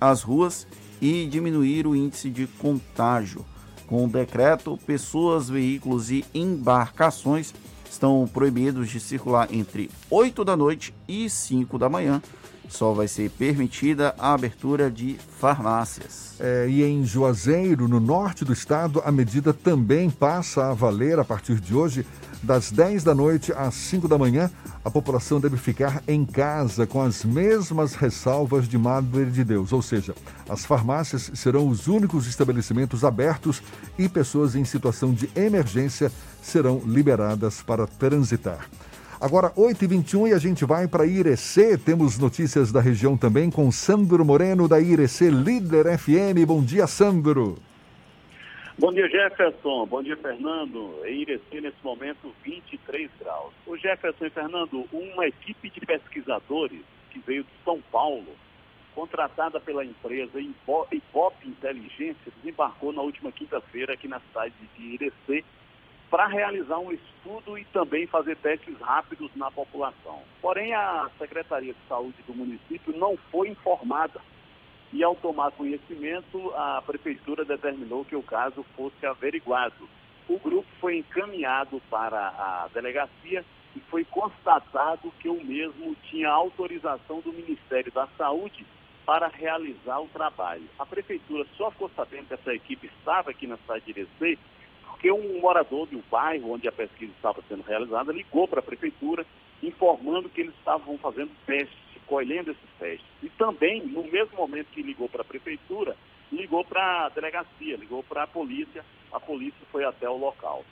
as ruas e diminuir o índice de contágio. Com o decreto, pessoas, veículos e embarcações estão proibidos de circular entre 8 da noite e 5 da manhã. Só vai ser permitida a abertura de farmácias. É, e em Juazeiro, no norte do estado, a medida também passa a valer a partir de hoje das 10 da noite às 5 da manhã, a população deve ficar em casa com as mesmas ressalvas de Madre de Deus, ou seja, as farmácias serão os únicos estabelecimentos abertos e pessoas em situação de emergência serão liberadas para transitar. Agora, 8h21 e a gente vai para Irecê. Temos notícias da região também com Sandro Moreno, da Irecê Líder FM. Bom dia, Sandro. Bom dia, Jefferson. Bom dia, Fernando. Em Irecê, nesse momento, 23 graus. O Jefferson e Fernando, uma equipe de pesquisadores que veio de São Paulo, contratada pela empresa Ipop Inteligência, desembarcou na última quinta-feira aqui na cidade de Irecê para realizar um estudo e também fazer testes rápidos na população. Porém, a Secretaria de Saúde do município não foi informada e ao tomar conhecimento, a prefeitura determinou que o caso fosse averiguado. O grupo foi encaminhado para a delegacia e foi constatado que o mesmo tinha autorização do Ministério da Saúde para realizar o trabalho. A prefeitura só ficou sabendo que essa equipe estava aqui na cidade de Irecê porque um morador do bairro onde a pesquisa estava sendo realizada ligou para a prefeitura informando que eles estavam fazendo testes colhendo esses testes. E também, no mesmo momento que ligou para a prefeitura, ligou para a delegacia, ligou para a polícia, a polícia foi até o local.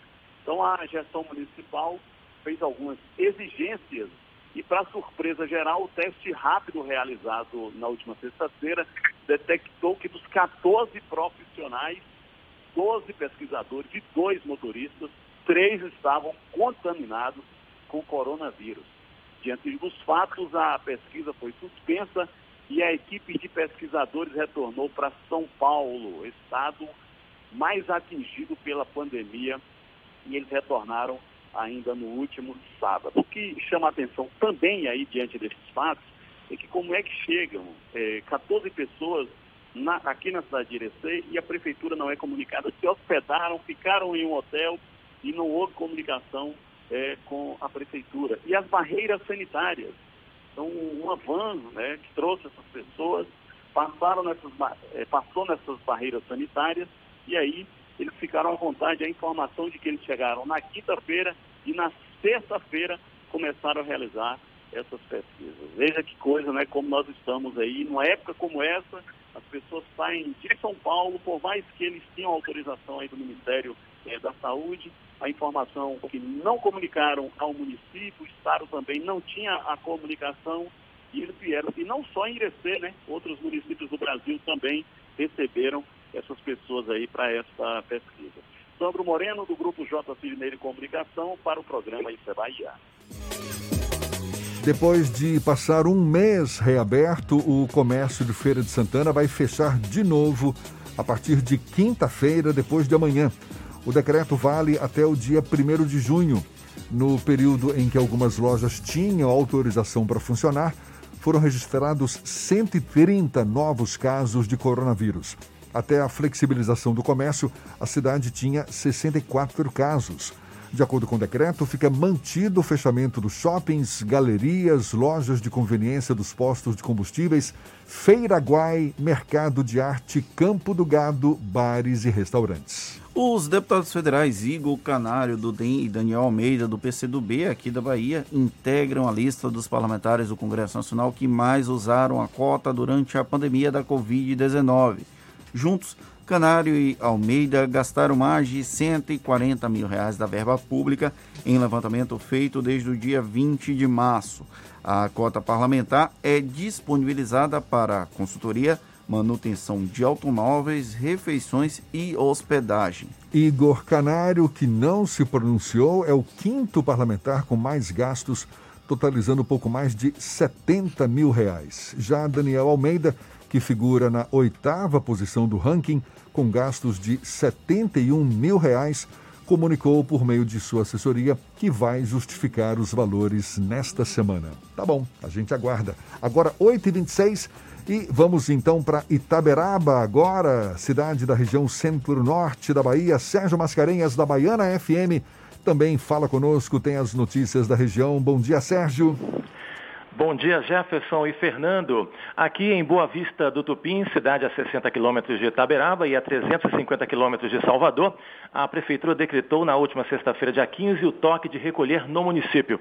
Então a gestão municipal fez algumas exigências e, para surpresa geral, o teste rápido realizado na última sexta-feira detectou que dos 14 profissionais, 12 pesquisadores e dois motoristas, três estavam contaminados com coronavírus. Diante dos fatos, a pesquisa foi suspensa e a equipe de pesquisadores retornou para São Paulo, estado mais atingido pela pandemia, e eles retornaram ainda no último sábado. O que chama a atenção também aí diante desses fatos é que como é que chegam é, 14 pessoas na, aqui na cidade de Irecê e a prefeitura não é comunicada, se hospedaram, ficaram em um hotel e não houve comunicação é, com a prefeitura. E as barreiras sanitárias. Então, uma van né, que trouxe essas pessoas, passaram nessas, é, passou nessas barreiras sanitárias e aí eles ficaram à vontade. A informação de que eles chegaram na quinta-feira e na sexta-feira começaram a realizar essas pesquisas. Veja que coisa, né? Como nós estamos aí, numa época como essa, as pessoas saem de São Paulo, por mais que eles tenham autorização aí do Ministério eh, da Saúde, a informação que não comunicaram ao município, o Estado também não tinha a comunicação e eles vieram, e não só em Irecê, né? Outros municípios do Brasil também receberam essas pessoas aí para essa pesquisa. Sandro Moreno, do Grupo J. Cineiro de Comunicação, para o programa Isso é Bahia. Depois de passar um mês reaberto, o comércio de Feira de Santana vai fechar de novo a partir de quinta-feira, depois de amanhã. O decreto vale até o dia 1 de junho. No período em que algumas lojas tinham autorização para funcionar, foram registrados 130 novos casos de coronavírus. Até a flexibilização do comércio, a cidade tinha 64 casos. De acordo com o decreto, fica mantido o fechamento dos shoppings, galerias, lojas de conveniência dos postos de combustíveis, Feira Guai, mercado de arte, campo do gado, bares e restaurantes. Os deputados federais Igor Canário do DEM e Daniel Almeida do PCdoB aqui da Bahia integram a lista dos parlamentares do Congresso Nacional que mais usaram a cota durante a pandemia da Covid-19. Juntos, Canário e Almeida gastaram mais de 140 mil reais da verba pública em levantamento feito desde o dia 20 de março. A cota parlamentar é disponibilizada para consultoria, manutenção de automóveis, refeições e hospedagem. Igor Canário, que não se pronunciou, é o quinto parlamentar com mais gastos totalizando pouco mais de 70 mil reais. Já Daniel Almeida, que figura na oitava posição do ranking, com gastos de 71 mil reais, comunicou por meio de sua assessoria que vai justificar os valores nesta semana. Tá bom, a gente aguarda. Agora, 8h26 e vamos então para Itaberaba, agora, cidade da região centro-norte da Bahia. Sérgio Mascarenhas, da Baiana FM, também fala conosco, tem as notícias da região. Bom dia, Sérgio. Bom dia, Jefferson e Fernando. Aqui em Boa Vista do Tupim, cidade a 60 quilômetros de Itaberaba e a 350 quilômetros de Salvador, a Prefeitura decretou na última sexta-feira, dia 15, o toque de recolher no município.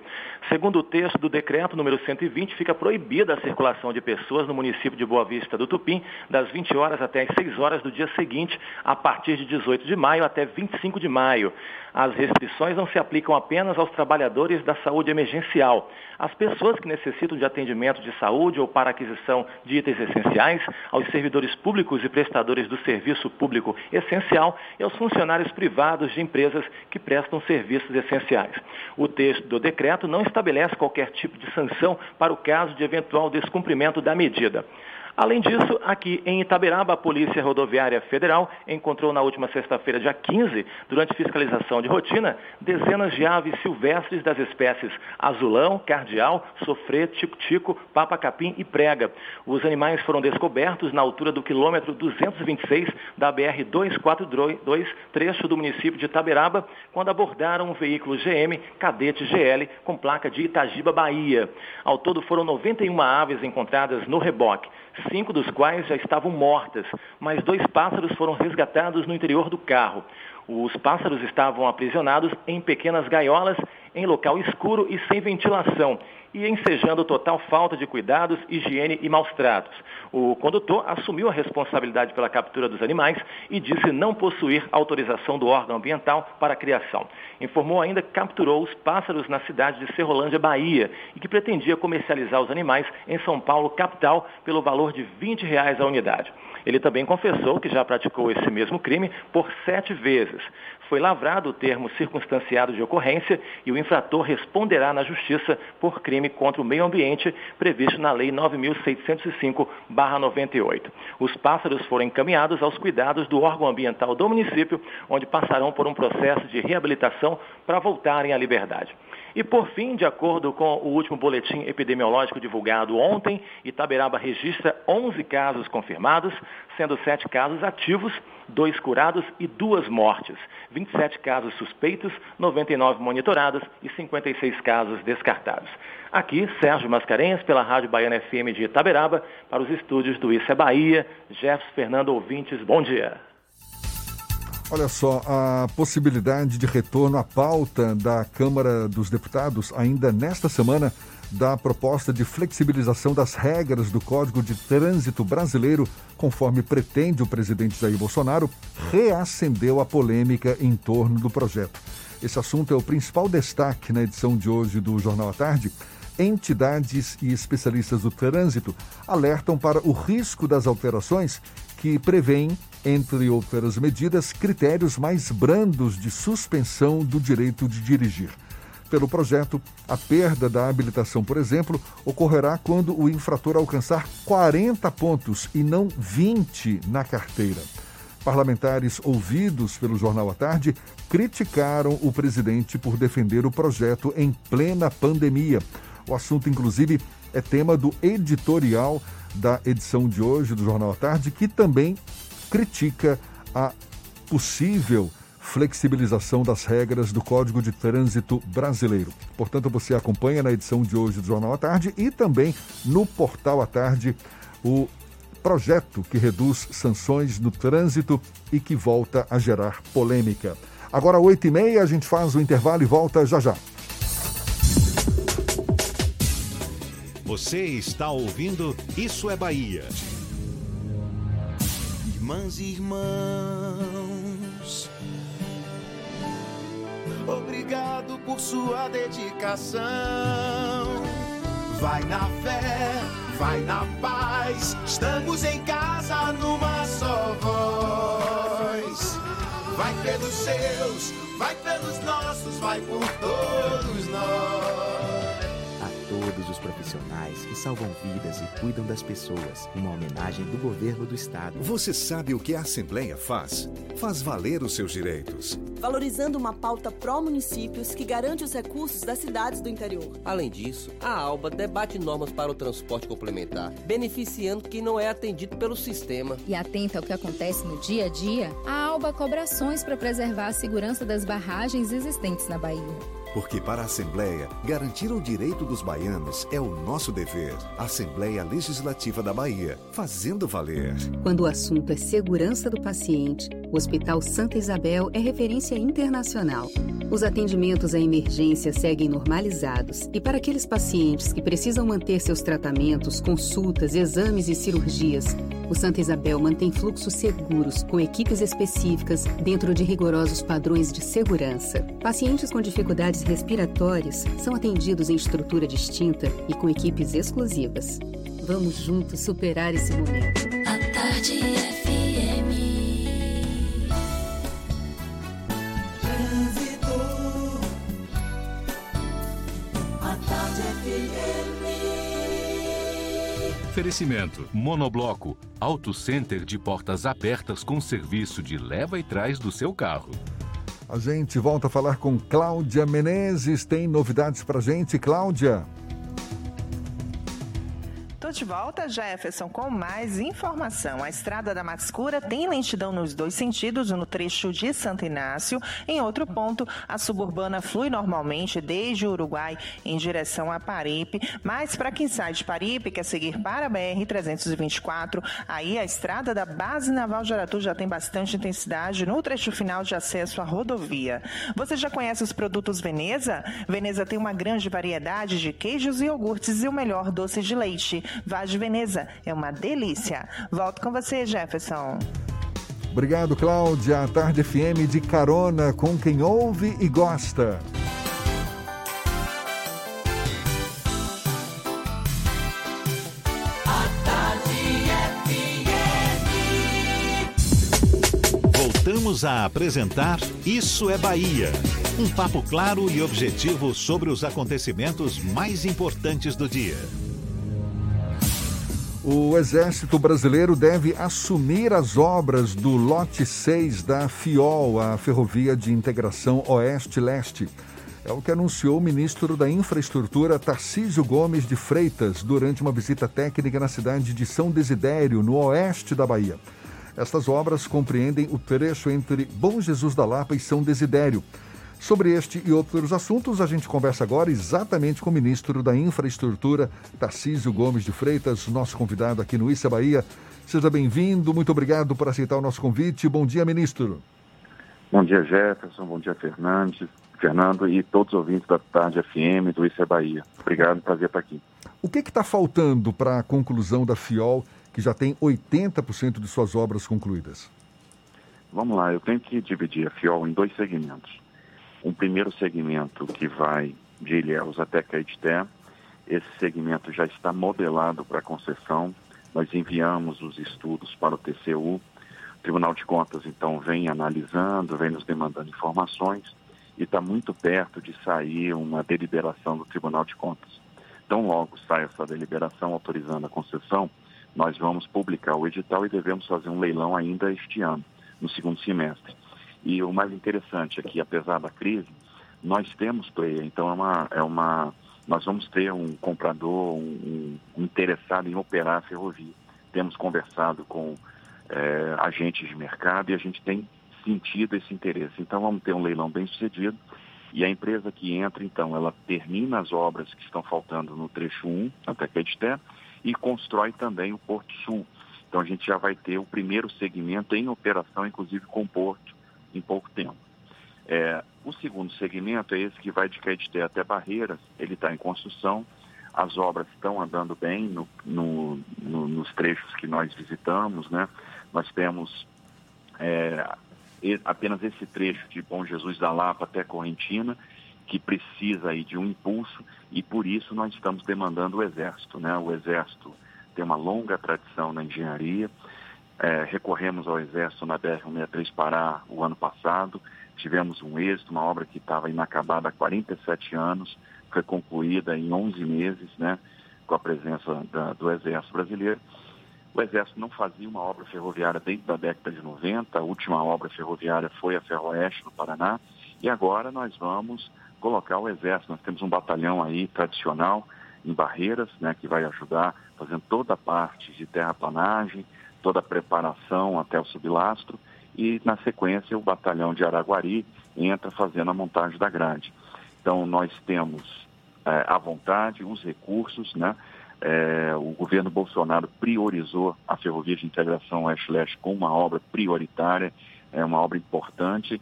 Segundo o texto do decreto número 120, fica proibida a circulação de pessoas no município de Boa Vista do Tupim, das 20 horas até as 6 horas do dia seguinte, a partir de 18 de maio até 25 de maio. As restrições não se aplicam apenas aos trabalhadores da saúde emergencial. As pessoas que necessitam de atendimento de saúde ou para aquisição de itens essenciais, aos servidores públicos e prestadores do serviço público essencial e aos funcionários privados de empresas que prestam serviços essenciais. O texto do decreto não estabelece qualquer tipo de sanção para o caso de eventual descumprimento da medida. Além disso, aqui em Itaberaba, a Polícia Rodoviária Federal encontrou na última sexta-feira, dia 15, durante fiscalização de rotina, dezenas de aves silvestres das espécies azulão, cardeal, sofrê, tico-tico, papa-capim e prega. Os animais foram descobertos na altura do quilômetro 226 da BR-242, trecho do município de Itaberaba, quando abordaram um veículo GM Cadete GL com placa de Itagiba, Bahia. Ao todo foram 91 aves encontradas no reboque cinco dos quais já estavam mortas, mas dois pássaros foram resgatados no interior do carro. Os pássaros estavam aprisionados em pequenas gaiolas, em local escuro e sem ventilação, e ensejando total falta de cuidados, higiene e maus tratos. O condutor assumiu a responsabilidade pela captura dos animais e disse não possuir autorização do órgão ambiental para a criação. Informou ainda que capturou os pássaros na cidade de Serrolândia, Bahia, e que pretendia comercializar os animais em São Paulo, capital, pelo valor de 20 reais a unidade. Ele também confessou que já praticou esse mesmo crime por sete vezes. Foi lavrado o termo circunstanciado de ocorrência e o infrator responderá na Justiça por crime contra o meio ambiente previsto na Lei 9.605-98. Os pássaros foram encaminhados aos cuidados do órgão ambiental do município, onde passarão por um processo de reabilitação para voltarem à liberdade. E por fim, de acordo com o último boletim epidemiológico divulgado ontem, Itaberaba registra 11 casos confirmados, sendo 7 casos ativos, 2 curados e 2 mortes. 27 casos suspeitos, 99 monitorados e 56 casos descartados. Aqui, Sérgio Mascarenhas, pela Rádio Baiana FM de Itaberaba, para os estúdios do Isso é Bahia. Jefferson Fernando Ouvintes, bom dia. Olha só, a possibilidade de retorno à pauta da Câmara dos Deputados ainda nesta semana da proposta de flexibilização das regras do Código de Trânsito Brasileiro, conforme pretende o presidente Jair Bolsonaro, reacendeu a polêmica em torno do projeto. Esse assunto é o principal destaque na edição de hoje do Jornal à Tarde. Entidades e especialistas do trânsito alertam para o risco das alterações que prevêem entre outras medidas, critérios mais brandos de suspensão do direito de dirigir. Pelo projeto, a perda da habilitação, por exemplo, ocorrerá quando o infrator alcançar 40 pontos e não 20 na carteira. Parlamentares ouvidos pelo Jornal à Tarde criticaram o presidente por defender o projeto em plena pandemia. O assunto, inclusive, é tema do editorial da edição de hoje do Jornal à Tarde, que também critica a possível flexibilização das regras do Código de Trânsito Brasileiro. Portanto, você acompanha na edição de hoje do Jornal à Tarde e também no Portal à Tarde o projeto que reduz sanções no trânsito e que volta a gerar polêmica. Agora, 8h30, a gente faz o intervalo e volta já já. Você está ouvindo Isso é Bahia. Irmãs e irmãos, obrigado por sua dedicação. Vai na fé, vai na paz, estamos em casa numa só voz. Vai pelos seus, vai pelos nossos, vai por todos nós. Todos os profissionais que salvam vidas e cuidam das pessoas. Uma homenagem do governo do estado. Você sabe o que a Assembleia faz? Faz valer os seus direitos. Valorizando uma pauta pró-municípios que garante os recursos das cidades do interior. Além disso, a ALBA debate normas para o transporte complementar, beneficiando quem não é atendido pelo sistema. E atenta ao que acontece no dia a dia, a ALBA cobra ações para preservar a segurança das barragens existentes na Bahia. Porque para a Assembleia, garantir o direito dos baianos é o nosso dever. Assembleia Legislativa da Bahia, fazendo valer. Quando o assunto é segurança do paciente, o Hospital Santa Isabel é referência internacional. Os atendimentos à emergência seguem normalizados e para aqueles pacientes que precisam manter seus tratamentos, consultas, exames e cirurgias, o Santa Isabel mantém fluxos seguros com equipes específicas dentro de rigorosos padrões de segurança. Pacientes com dificuldades respiratórias são atendidos em estrutura distinta e com equipes exclusivas. Vamos juntos superar esse momento. A tarde FM. Trânsito. A tarde FM. Oferecimento: Monobloco, Auto Center de portas abertas com serviço de leva e trás do seu carro. A gente volta a falar com Cláudia Menezes. Tem novidades pra gente, Cláudia? Tô de volta, Jefferson, com mais informação. A estrada da Mascura tem lentidão nos dois sentidos, no trecho de Santo Inácio. Em outro ponto, a suburbana flui normalmente desde o Uruguai em direção a Paripe. Mas para quem sai de Paripe quer seguir para a BR-324, aí a estrada da Base Naval de Aratu já tem bastante intensidade no trecho final de acesso à rodovia. Você já conhece os produtos Veneza? Veneza tem uma grande variedade de queijos e iogurtes e o melhor doce de leite. Vá de Veneza, é uma delícia. Volto com você, Jefferson. Obrigado, Cláudia. A Tarde FM de carona com quem ouve e gosta. Voltamos a apresentar Isso é Bahia. Um papo claro e objetivo sobre os acontecimentos mais importantes do dia. O Exército Brasileiro deve assumir as obras do lote 6 da FIOL, a Ferrovia de Integração Oeste-Leste. É o que anunciou o ministro da Infraestrutura, Tarcísio Gomes de Freitas, durante uma visita técnica na cidade de São Desidério, no oeste da Bahia. Estas obras compreendem o trecho entre Bom Jesus da Lapa e São Desidério. Sobre este e outros assuntos, a gente conversa agora exatamente com o ministro da Infraestrutura, Tarcísio Gomes de Freitas, nosso convidado aqui no Issa Bahia. Seja bem-vindo, muito obrigado por aceitar o nosso convite. Bom dia, ministro. Bom dia, Jefferson. Bom dia, Fernandes, Fernando e todos os ouvintes da Tarde FM do Issa Bahia. Obrigado, prazer estar aqui. O que está faltando para a conclusão da FIOL, que já tem 80% de suas obras concluídas? Vamos lá, eu tenho que dividir a FIOL em dois segmentos um primeiro segmento que vai de Ilhéus até Caetité. Esse segmento já está modelado para concessão. Nós enviamos os estudos para o TCU. O Tribunal de Contas, então, vem analisando, vem nos demandando informações e está muito perto de sair uma deliberação do Tribunal de Contas. Então, logo sai essa deliberação autorizando a concessão, nós vamos publicar o edital e devemos fazer um leilão ainda este ano, no segundo semestre. E o mais interessante é que, apesar da crise, nós temos player, então é uma, é uma, nós vamos ter um comprador, um, um interessado em operar a ferrovia. Temos conversado com é, agentes de mercado e a gente tem sentido esse interesse. Então vamos ter um leilão bem sucedido e a empresa que entra, então, ela termina as obras que estão faltando no trecho 1, até Caeté, e constrói também o Porto Sul. Então a gente já vai ter o primeiro segmento em operação, inclusive com o Porto, em pouco tempo. É, o segundo segmento é esse que vai de Caetité até Barreiras, ele está em construção, as obras estão andando bem no, no, no, nos trechos que nós visitamos, né? Nós temos é, apenas esse trecho de Bom Jesus da Lapa até Correntina, que precisa aí de um impulso e por isso nós estamos demandando o Exército, né? O Exército tem uma longa tradição na engenharia, é, recorremos ao Exército na BR-163 Pará o ano passado, tivemos um êxito, uma obra que estava inacabada há 47 anos, foi concluída em 11 meses, né, com a presença da, do Exército Brasileiro. O Exército não fazia uma obra ferroviária desde a década de 90, a última obra ferroviária foi a Ferroeste, no Paraná, e agora nós vamos colocar o Exército. Nós temos um batalhão aí tradicional em Barreiras, né, que vai ajudar fazendo toda a parte de terraplanagem, toda a preparação até o sublastro, e na sequência o batalhão de Araguari entra fazendo a montagem da grade. Então nós temos é, à vontade os recursos, né? É, o governo Bolsonaro priorizou a ferrovia de integração Oeste-Leste como uma obra prioritária, é uma obra importante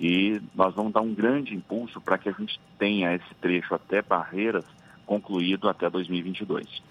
e nós vamos dar um grande impulso para que a gente tenha esse trecho até Barreiras concluído até 2022.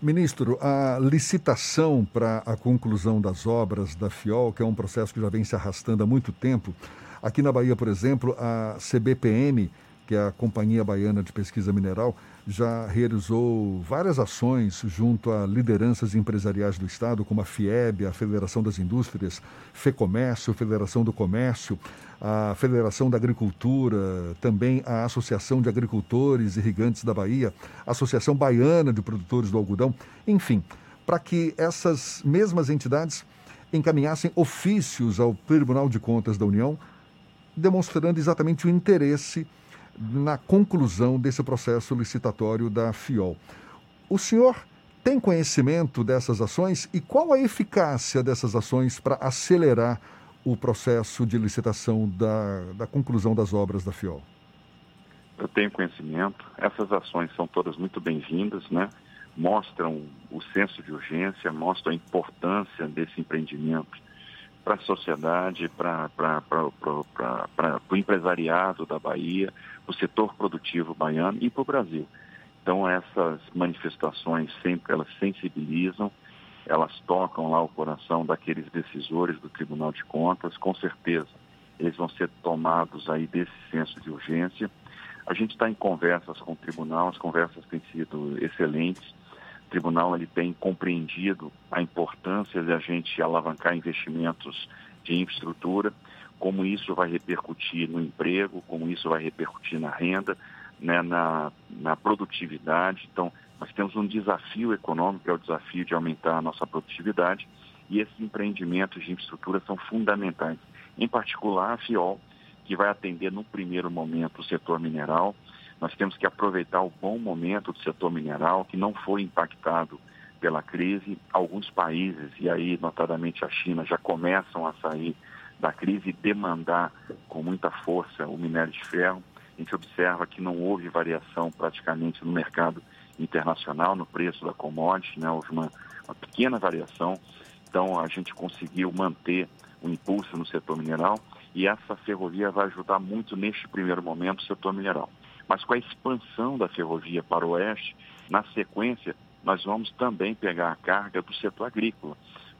Ministro, a licitação para a conclusão das obras da FIOL, que é um processo que já vem se arrastando há muito tempo, aqui na Bahia, por exemplo, a CBPM que é a Companhia Baiana de Pesquisa Mineral, já realizou várias ações junto a lideranças empresariais do Estado, como a FIEB, a Federação das Indústrias, FEComércio, Federação do Comércio, a Federação da Agricultura, também a Associação de Agricultores Irrigantes da Bahia, a Associação Baiana de Produtores do Algodão, enfim, para que essas mesmas entidades encaminhassem ofícios ao Tribunal de Contas da União, demonstrando exatamente o interesse na conclusão desse processo licitatório da FIOL. O senhor tem conhecimento dessas ações e qual a eficácia dessas ações para acelerar o processo de licitação da, da conclusão das obras da FIOL? Eu tenho conhecimento. Essas ações são todas muito bem-vindas, né? Mostram o senso de urgência, mostram a importância desse empreendimento para a sociedade, para o empresariado da Bahia, para o setor produtivo baiano e para o Brasil. Então essas manifestações sempre elas sensibilizam, elas tocam lá o coração daqueles decisores do Tribunal de Contas, com certeza eles vão ser tomados aí desse senso de urgência. A gente está em conversas com o tribunal, as conversas têm sido excelentes. O tribunal ele tem compreendido a importância de a gente alavancar investimentos de infraestrutura como isso vai repercutir no emprego, como isso vai repercutir na renda, né, na, na produtividade. Então, nós temos um desafio econômico, que é o desafio de aumentar a nossa produtividade, e esses empreendimentos de infraestrutura são fundamentais. Em particular, a FIOL, que vai atender no primeiro momento o setor mineral. Nós temos que aproveitar o bom momento do setor mineral, que não foi impactado pela crise. Alguns países, e aí notadamente a China, já começam a sair da crise e demandar com muita força o minério de ferro. A gente observa que não houve variação praticamente no mercado internacional, no preço da commodity, né? houve uma, uma pequena variação. Então a gente conseguiu manter o impulso no setor mineral e essa ferrovia vai ajudar muito neste primeiro momento o setor mineral. Mas com a expansão da ferrovia para o oeste, na sequência, nós vamos também pegar a carga do setor agrícola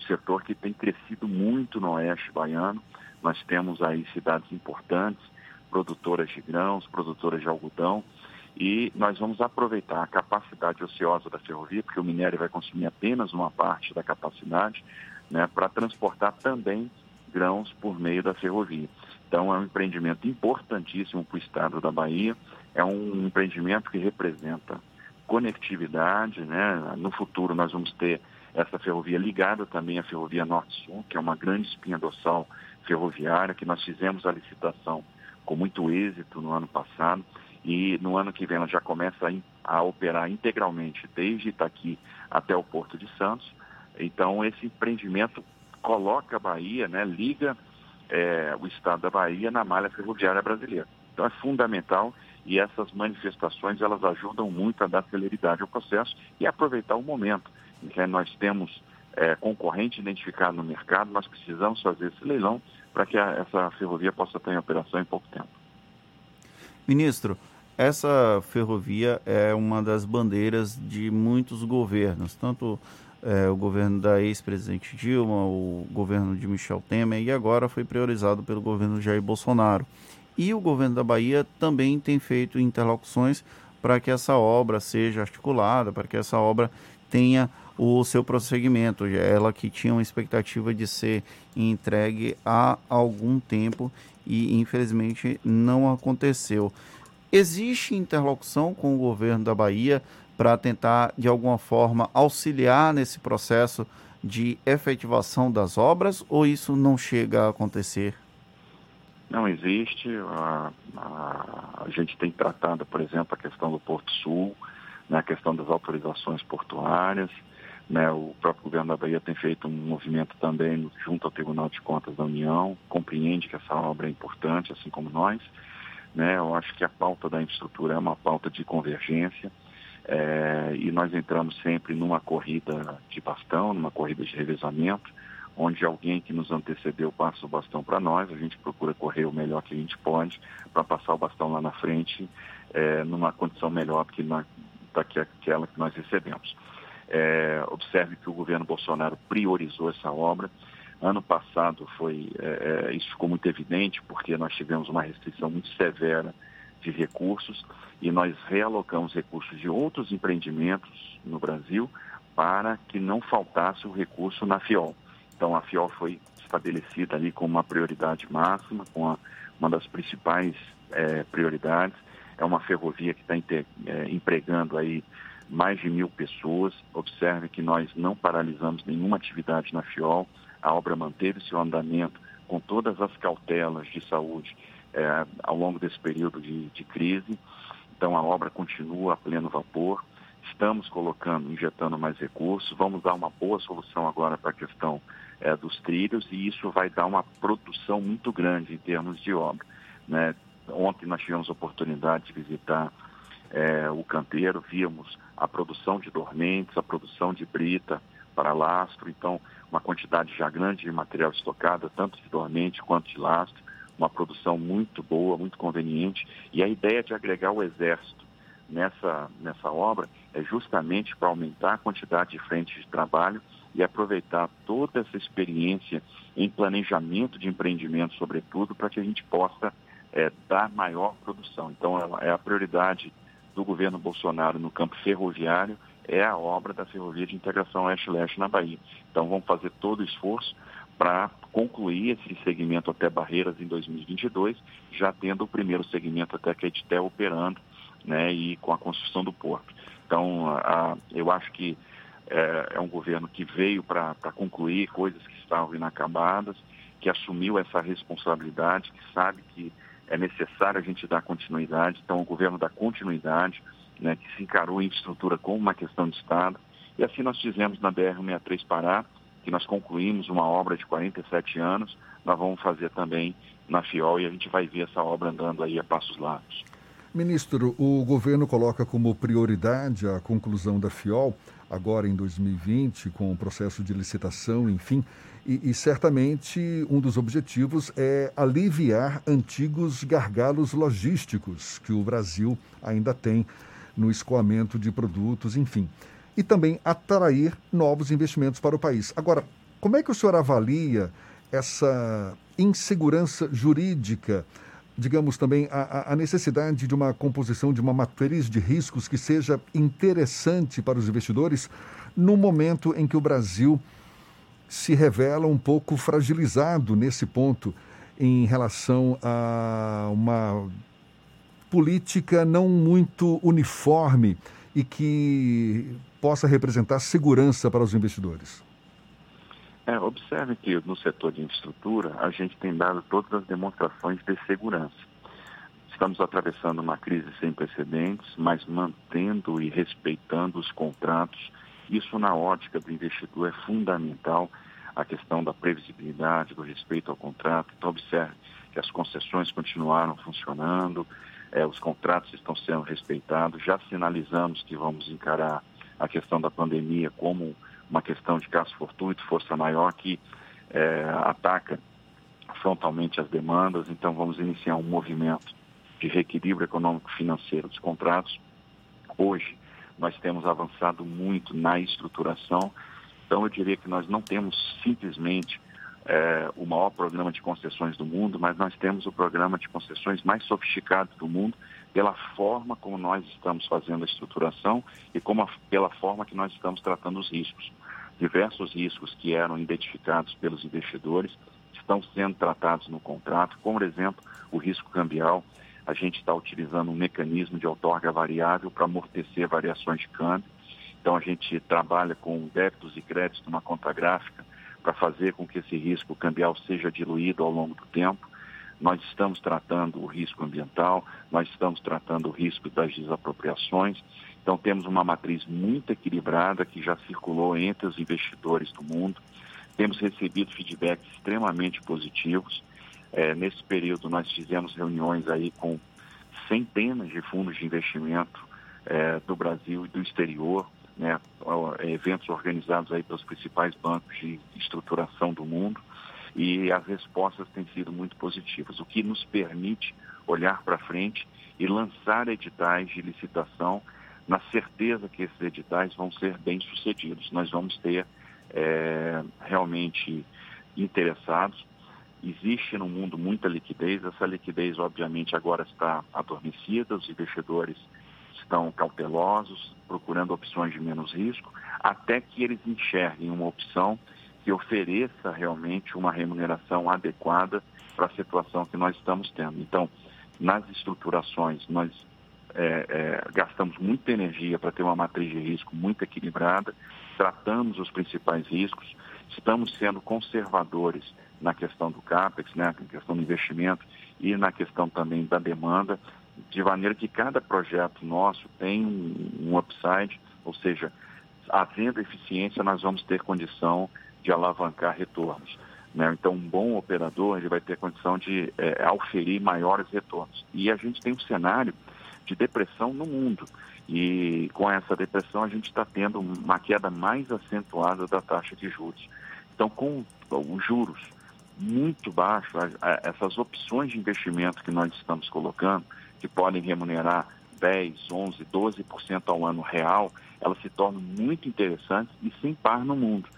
setor que tem crescido muito no oeste baiano. Nós temos aí cidades importantes, produtoras de grãos, produtoras de algodão, e nós vamos aproveitar a capacidade ociosa da ferrovia, porque o minério vai consumir apenas uma parte da capacidade, né, para transportar também grãos por meio da ferrovia. Então é um empreendimento importantíssimo para o estado da Bahia, é um empreendimento que representa conectividade, né? No futuro nós vamos ter essa ferrovia ligada também à ferrovia Norte-Sul, que é uma grande espinha dorsal ferroviária, que nós fizemos a licitação com muito êxito no ano passado e no ano que vem ela já começa a, a operar integralmente desde Itaqui até o Porto de Santos. Então esse empreendimento coloca a Bahia, né, liga é, o estado da Bahia na malha ferroviária brasileira. Então é fundamental e essas manifestações elas ajudam muito a dar celeridade ao processo e aproveitar o momento em que nós temos é, concorrente identificado no mercado, nós precisamos fazer esse leilão para que a, essa ferrovia possa estar em operação em pouco tempo. Ministro, essa ferrovia é uma das bandeiras de muitos governos, tanto é, o governo da ex-presidente Dilma, o governo de Michel Temer e agora foi priorizado pelo governo Jair Bolsonaro. E o governo da Bahia também tem feito interlocuções para que essa obra seja articulada, para que essa obra tenha o seu prosseguimento. Ela que tinha uma expectativa de ser entregue há algum tempo e infelizmente não aconteceu. Existe interlocução com o governo da Bahia para tentar, de alguma forma, auxiliar nesse processo de efetivação das obras ou isso não chega a acontecer? Não existe. A, a, a gente tem tratado, por exemplo, a questão do Porto Sul, né, a questão das autorizações portuárias. Né, o próprio governo da Bahia tem feito um movimento também junto ao Tribunal de Contas da União, compreende que essa obra é importante, assim como nós. Né, eu acho que a pauta da infraestrutura é uma pauta de convergência é, e nós entramos sempre numa corrida de bastão, numa corrida de revezamento, onde alguém que nos antecedeu passa o bastão para nós, a gente procura correr o melhor que a gente pode para passar o bastão lá na frente é, numa condição melhor do que na, daquela que nós recebemos. É, observe que o governo Bolsonaro priorizou essa obra. Ano passado foi é, é, isso ficou muito evidente porque nós tivemos uma restrição muito severa de recursos e nós realocamos recursos de outros empreendimentos no Brasil para que não faltasse o recurso na FIOL. Então a FIOL foi estabelecida ali como uma prioridade máxima, com a, uma das principais é, prioridades. É uma ferrovia que está é, empregando aí mais de mil pessoas. Observe que nós não paralisamos nenhuma atividade na FIOL. A obra manteve seu andamento com todas as cautelas de saúde é, ao longo desse período de, de crise. Então a obra continua a pleno vapor. Estamos colocando, injetando mais recursos. Vamos dar uma boa solução agora para a questão é, dos trilhos e isso vai dar uma produção muito grande em termos de obra. Né? Ontem nós tivemos a oportunidade de visitar é, o canteiro, vimos a produção de dormentes, a produção de brita para lastro, então uma quantidade já grande de material estocado, tanto de dormente quanto de lastro, uma produção muito boa, muito conveniente, e a ideia de agregar o exército nessa, nessa obra é justamente para aumentar a quantidade de frentes de trabalho e aproveitar toda essa experiência em planejamento de empreendimento, sobretudo, para que a gente possa é, dar maior produção. Então, é a prioridade do governo Bolsonaro no campo ferroviário é a obra da Ferrovia de Integração Oeste-Leste na Bahia. Então, vamos fazer todo o esforço para concluir esse segmento até Barreiras em 2022, já tendo o primeiro segmento até Caeté operando né, e com a construção do porto. Então, a, eu acho que é, é um governo que veio para concluir coisas que estavam inacabadas, que assumiu essa responsabilidade, que sabe que é necessário a gente dar continuidade. Então, o governo dá continuidade, né, que se encarou em infraestrutura como uma questão de Estado. E assim nós fizemos na BR-163 Pará, que nós concluímos uma obra de 47 anos, nós vamos fazer também na FIOL e a gente vai ver essa obra andando aí a passos largos. Ministro, o governo coloca como prioridade a conclusão da FIOL agora em 2020, com o processo de licitação, enfim, e, e, certamente um dos objetivos é aliviar antigos gargalos logísticos que o Brasil ainda tem no escoamento de produtos, enfim, e também atrair novos investimentos para o país. Agora, como é que o senhor avalia essa insegurança jurídica? Digamos também, a, a, necessidade de uma composição de uma matriz de riscos que seja interessante para os investidores no momento em que o Brasil se revela um pouco fragilizado nesse ponto em relação a uma política não muito uniforme e que possa representar segurança para os investidores. É, observe que no setor de infraestrutura a gente tem dado todas as demonstrações de segurança. Estamos atravessando uma crise sem precedentes, mas mantendo e respeitando os contratos. Isso, na ótica do investidor, é fundamental. A questão da previsibilidade, do respeito ao contrato. Então, observe que as concessões continuaram funcionando, é, os contratos estão sendo respeitados. Já sinalizamos que vamos encarar a questão da pandemia como uma questão de caso fortuito, força maior, que é, ataca frontalmente as demandas. Então, vamos iniciar um movimento de reequilíbrio econômico-financeiro dos contratos. Hoje, nós temos avançado muito na estruturação. Então, eu diria que nós não temos simplesmente é, o maior programa de concessões do mundo, mas nós temos o programa de concessões mais sofisticado do mundo pela forma como nós estamos fazendo a estruturação e como a, pela forma que nós estamos tratando os riscos. Diversos riscos que eram identificados pelos investidores estão sendo tratados no contrato, como, por exemplo, o risco cambial. A gente está utilizando um mecanismo de outorga variável para amortecer variações de câmbio. Então, a gente trabalha com débitos e créditos numa conta gráfica para fazer com que esse risco cambial seja diluído ao longo do tempo. Nós estamos tratando o risco ambiental, nós estamos tratando o risco das desapropriações. Então, temos uma matriz muito equilibrada que já circulou entre os investidores do mundo. Temos recebido feedbacks extremamente positivos. É, nesse período, nós fizemos reuniões aí com centenas de fundos de investimento é, do Brasil e do exterior, né, eventos organizados aí pelos principais bancos de estruturação do mundo e as respostas têm sido muito positivas, o que nos permite olhar para frente e lançar editais de licitação na certeza que esses editais vão ser bem sucedidos. Nós vamos ter é, realmente interessados. Existe no mundo muita liquidez, essa liquidez obviamente agora está adormecida, os investidores estão cautelosos, procurando opções de menos risco, até que eles enxerguem uma opção que ofereça realmente uma remuneração adequada para a situação que nós estamos tendo. Então, nas estruturações, nós é, é, gastamos muita energia para ter uma matriz de risco muito equilibrada, tratamos os principais riscos, estamos sendo conservadores na questão do CAPEX, né, na questão do investimento e na questão também da demanda, de maneira que cada projeto nosso tem um, upside, ou seja, havendo eficiência, nós vamos ter condição de alavancar retornos. Né? Então, um bom operador ele vai ter condição de é, auferir maiores retornos. E a gente tem um cenário de depressão no mundo. E com essa depressão, a gente está tendo uma queda mais acentuada da taxa de juros. Então, com os juros muito baixos, essas opções de investimento que nós estamos colocando, que podem remunerar 10, 11, 12% ao ano real, elas se tornam muito interessantes e sem par no mundo.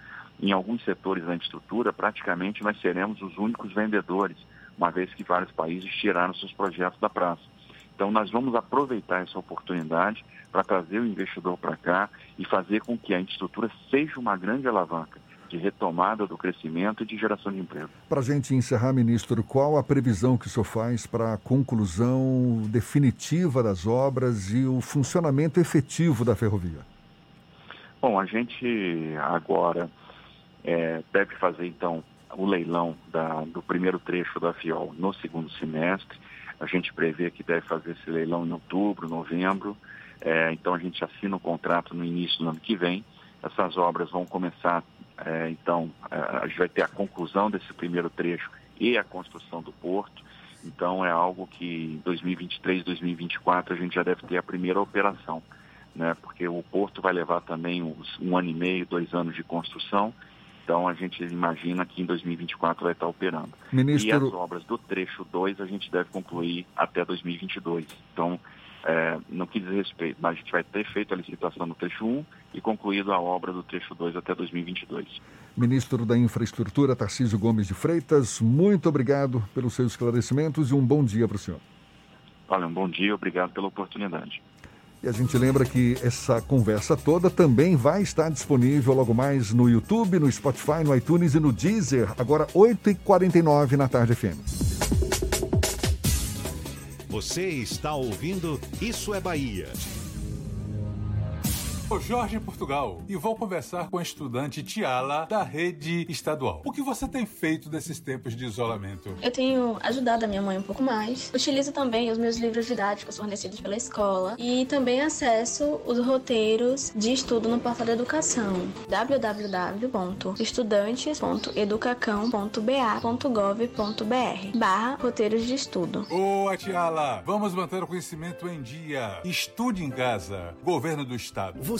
Em alguns setores da infraestrutura, praticamente nós seremos os únicos vendedores, uma vez que vários países tiraram seus projetos da praça. Então, nós vamos aproveitar essa oportunidade para trazer o investidor para cá e fazer com que a infraestrutura seja uma grande alavanca de retomada do crescimento e de geração de emprego. Para a gente encerrar, ministro, qual a previsão que o senhor faz para a conclusão definitiva das obras e o funcionamento efetivo da ferrovia? Bom, a gente agora é, deve fazer então o leilão da, do primeiro trecho da FIOL no segundo semestre. A gente prevê que deve fazer esse leilão em outubro, novembro. É, então a gente assina o contrato no início do ano que vem. Essas obras vão começar é, então, é, a gente vai ter a conclusão desse primeiro trecho e a construção do porto. Então, é algo que em 2023, 2024 a gente já deve ter a primeira operação, né? Porque o porto vai levar também uns, um ano e meio, dois anos de construção. Então, a gente imagina que em 2024 vai estar operando. Ministro... E as obras do trecho 2 a gente deve concluir até 2022. Então, é, no que diz respeito, mas a gente vai ter feito a licitação no trecho 1 e concluído a obra do trecho 2 até 2022. Ministro da Infraestrutura, Tarcísio Gomes de Freitas, muito obrigado pelos seus esclarecimentos e um bom dia para o senhor. Olha, um bom dia, obrigado pela oportunidade. E a gente lembra que essa conversa toda também vai estar disponível logo mais no YouTube, no Spotify, no iTunes e no Deezer, agora 8h49 na tarde FM. Você está ouvindo Isso é Bahia. Sou Jorge Portugal e vou conversar com a estudante Tiala da rede estadual. O que você tem feito nesses tempos de isolamento? Eu tenho ajudado a minha mãe um pouco mais. Utilizo também os meus livros didáticos fornecidos pela escola e também acesso os roteiros de estudo no portal da educação www.estudantes.educacão.ba.gov.br barra roteiros de estudo. Boa, Tiala! Vamos manter o conhecimento em dia. Estude em casa. Governo do Estado. Você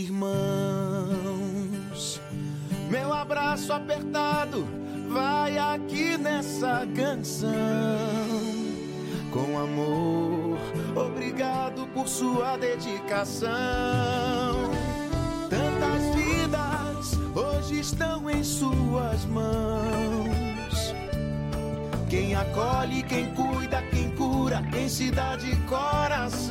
irmãos. Meu abraço apertado vai aqui nessa canção. com amor. Obrigado por sua dedicação. Tantas vidas hoje estão em suas mãos. Quem acolhe, quem cuida, quem cura, quem se dá de coração.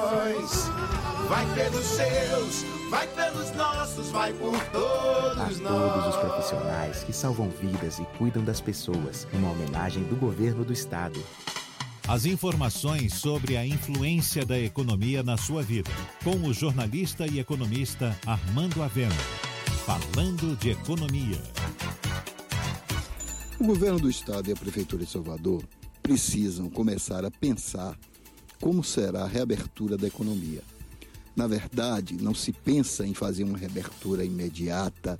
Vai pelos seus, vai pelos nossos, vai por todos A nós. todos os profissionais que salvam vidas e cuidam das pessoas, uma homenagem do governo do estado. As informações sobre a influência da economia na sua vida, com o jornalista e economista Armando Avena. Falando de economia. O governo do estado e a prefeitura de Salvador precisam começar a pensar como será a reabertura da economia. Na verdade, não se pensa em fazer uma reabertura imediata,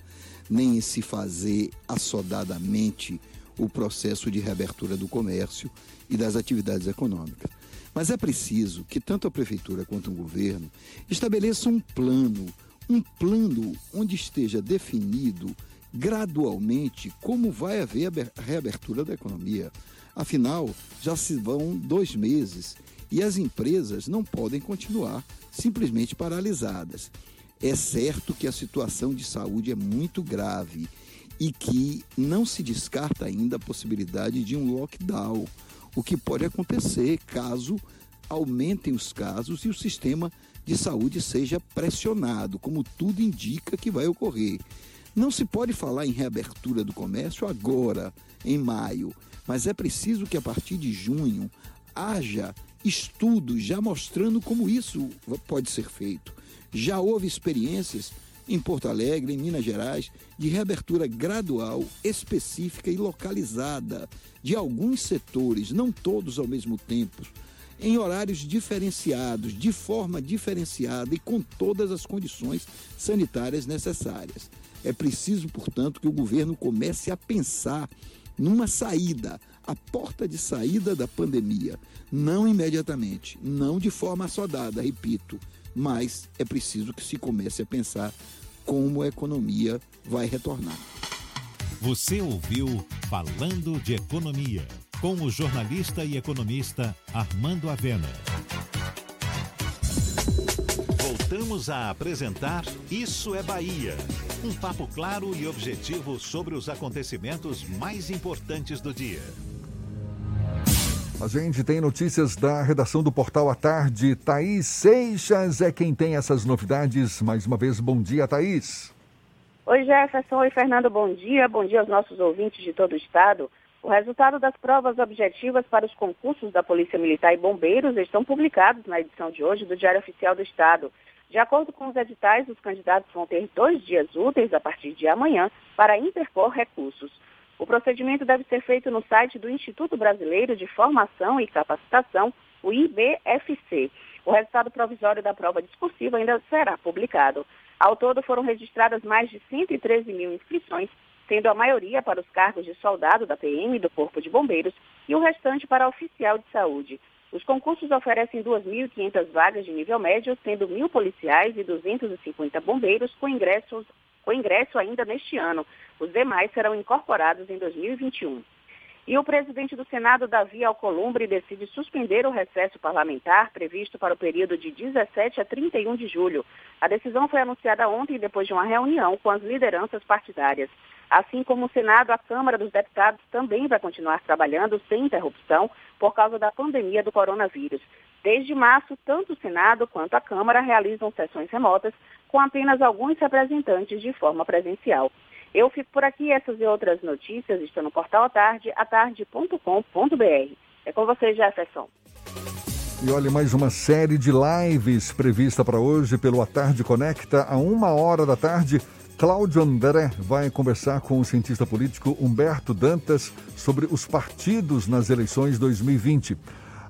nem em se fazer assodadamente o processo de reabertura do comércio e das atividades econômicas. Mas é preciso que tanto a prefeitura quanto o governo estabeleçam um plano, um plano onde esteja definido gradualmente como vai haver a ber- reabertura da economia. Afinal, já se vão dois meses e as empresas não podem continuar simplesmente paralisadas. É certo que a situação de saúde é muito grave e que não se descarta ainda a possibilidade de um lockdown, o que pode acontecer caso aumentem os casos e o sistema de saúde seja pressionado, como tudo indica que vai ocorrer. Não se pode falar em reabertura do comércio agora, em maio, mas é preciso que a partir de junho haja estudos já mostrando como isso pode ser feito. Já houve experiências em Porto Alegre, em Minas Gerais, de reabertura gradual, específica e localizada de alguns setores, não todos ao mesmo tempo, em horários diferenciados, de forma diferenciada e com todas as condições sanitárias necessárias. É preciso, portanto, que o governo comece a pensar numa saída, a porta de saída da pandemia. Não imediatamente, não de forma assodada, repito, mas é preciso que se comece a pensar como a economia vai retornar. Você ouviu Falando de Economia, com o jornalista e economista Armando Avena. Voltamos a apresentar Isso é Bahia. Um papo claro e objetivo sobre os acontecimentos mais importantes do dia. A gente tem notícias da redação do Portal à Tarde. Thaís Seixas é quem tem essas novidades. Mais uma vez, bom dia, Thaís. Oi, Jefferson. Oi, Fernando. Bom dia. Bom dia aos nossos ouvintes de todo o estado. O resultado das provas objetivas para os concursos da Polícia Militar e Bombeiros estão publicados na edição de hoje do Diário Oficial do Estado. De acordo com os editais, os candidatos vão ter dois dias úteis a partir de amanhã para interpor recursos. O procedimento deve ser feito no site do Instituto Brasileiro de Formação e Capacitação, o IBFC. O resultado provisório da prova discursiva ainda será publicado. Ao todo, foram registradas mais de 113 mil inscrições, sendo a maioria para os cargos de soldado da PM e do Corpo de Bombeiros e o restante para oficial de saúde. Os concursos oferecem 2.500 vagas de nível médio, sendo mil policiais e 250 bombeiros com ingressos com ingresso ainda neste ano. Os demais serão incorporados em 2021. E o presidente do Senado, Davi Alcolumbre, decide suspender o recesso parlamentar previsto para o período de 17 a 31 de julho. A decisão foi anunciada ontem depois de uma reunião com as lideranças partidárias. Assim como o Senado, a Câmara dos Deputados também vai continuar trabalhando sem interrupção por causa da pandemia do coronavírus. Desde março, tanto o Senado quanto a Câmara realizam sessões remotas com apenas alguns representantes de forma presencial. Eu fico por aqui. Essas e outras notícias estão no portal à tarde, atarde.com.br. É com você, Jefferson. E olha, mais uma série de lives prevista para hoje pelo A Tarde Conecta, a uma hora da tarde. Cláudio André vai conversar com o cientista político Humberto Dantas sobre os partidos nas eleições 2020.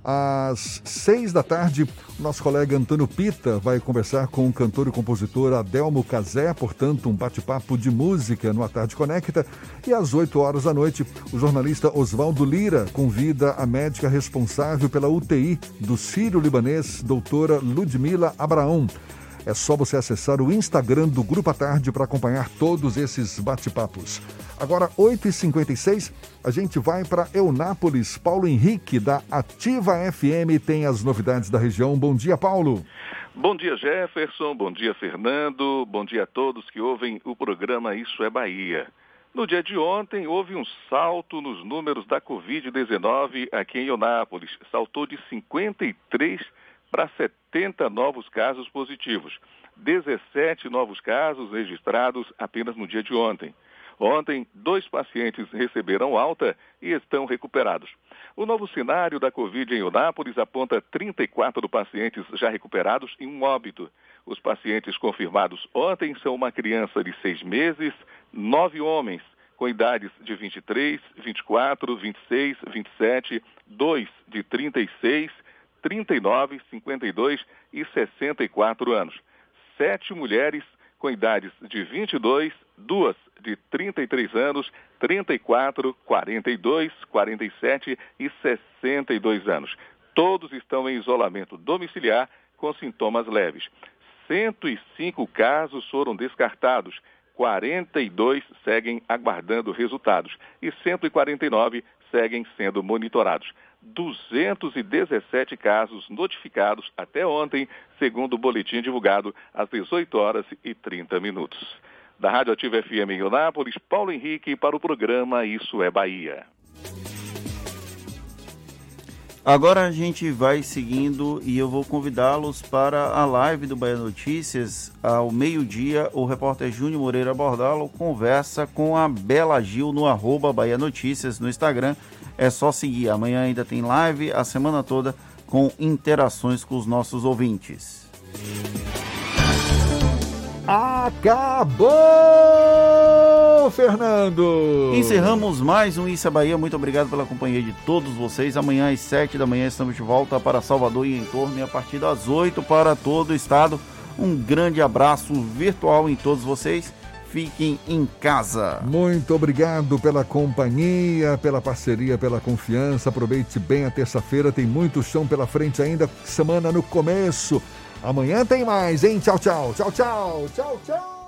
Às seis da tarde, nosso colega Antônio Pita vai conversar com o cantor e compositor Adelmo Cazé, portanto, um bate-papo de música no A Tarde Conecta. E às oito horas da noite, o jornalista Oswaldo Lira convida a médica responsável pela UTI do Sírio-Libanês, doutora Ludmila Abraão. É só você acessar o Instagram do Grupo à Tarde para acompanhar todos esses bate-papos. Agora, 8h56, a gente vai para Eunápolis. Paulo Henrique, da Ativa FM, tem as novidades da região. Bom dia, Paulo. Bom dia, Jefferson. Bom dia, Fernando. Bom dia a todos que ouvem o programa Isso é Bahia. No dia de ontem, houve um salto nos números da Covid-19 aqui em Eunápolis. Saltou de 53 para 70 novos casos positivos. 17 novos casos registrados apenas no dia de ontem. Ontem, dois pacientes receberam alta e estão recuperados. O novo cenário da Covid em Eunápolis aponta 34 pacientes já recuperados e um óbito. Os pacientes confirmados ontem são uma criança de seis meses, nove homens com idades de 23, 24, 26, 27, dois de 36, 39, 52 e 64 anos. Sete mulheres com idades de 22, duas de 33 anos, 34, 42, 47 e 62 anos. Todos estão em isolamento domiciliar com sintomas leves. 105 casos foram descartados, 42 seguem aguardando resultados e 149 seguem sendo monitorados. 217 casos notificados até ontem, segundo o boletim divulgado às 18 horas e 30 minutos. Da Rádio Ativa FM em Eunápolis, Paulo Henrique para o programa Isso é Bahia. Agora a gente vai seguindo e eu vou convidá-los para a live do Bahia Notícias. Ao meio-dia, o repórter Júnior Moreira Bordalo conversa com a Bela Gil no arroba Bahia Notícias no Instagram. É só seguir. Amanhã ainda tem live a semana toda com interações com os nossos ouvintes. Acabou, Fernando! Encerramos mais um Issa Bahia. Muito obrigado pela companhia de todos vocês. Amanhã às 7 da manhã estamos de volta para Salvador e em torno e a partir das 8 para todo o estado. Um grande abraço virtual em todos vocês. Fiquem em casa. Muito obrigado pela companhia, pela parceria, pela confiança. Aproveite bem a terça-feira, tem muito chão pela frente ainda, semana no começo. Amanhã tem mais, hein? Tchau, tchau. Tchau, tchau. Tchau, tchau.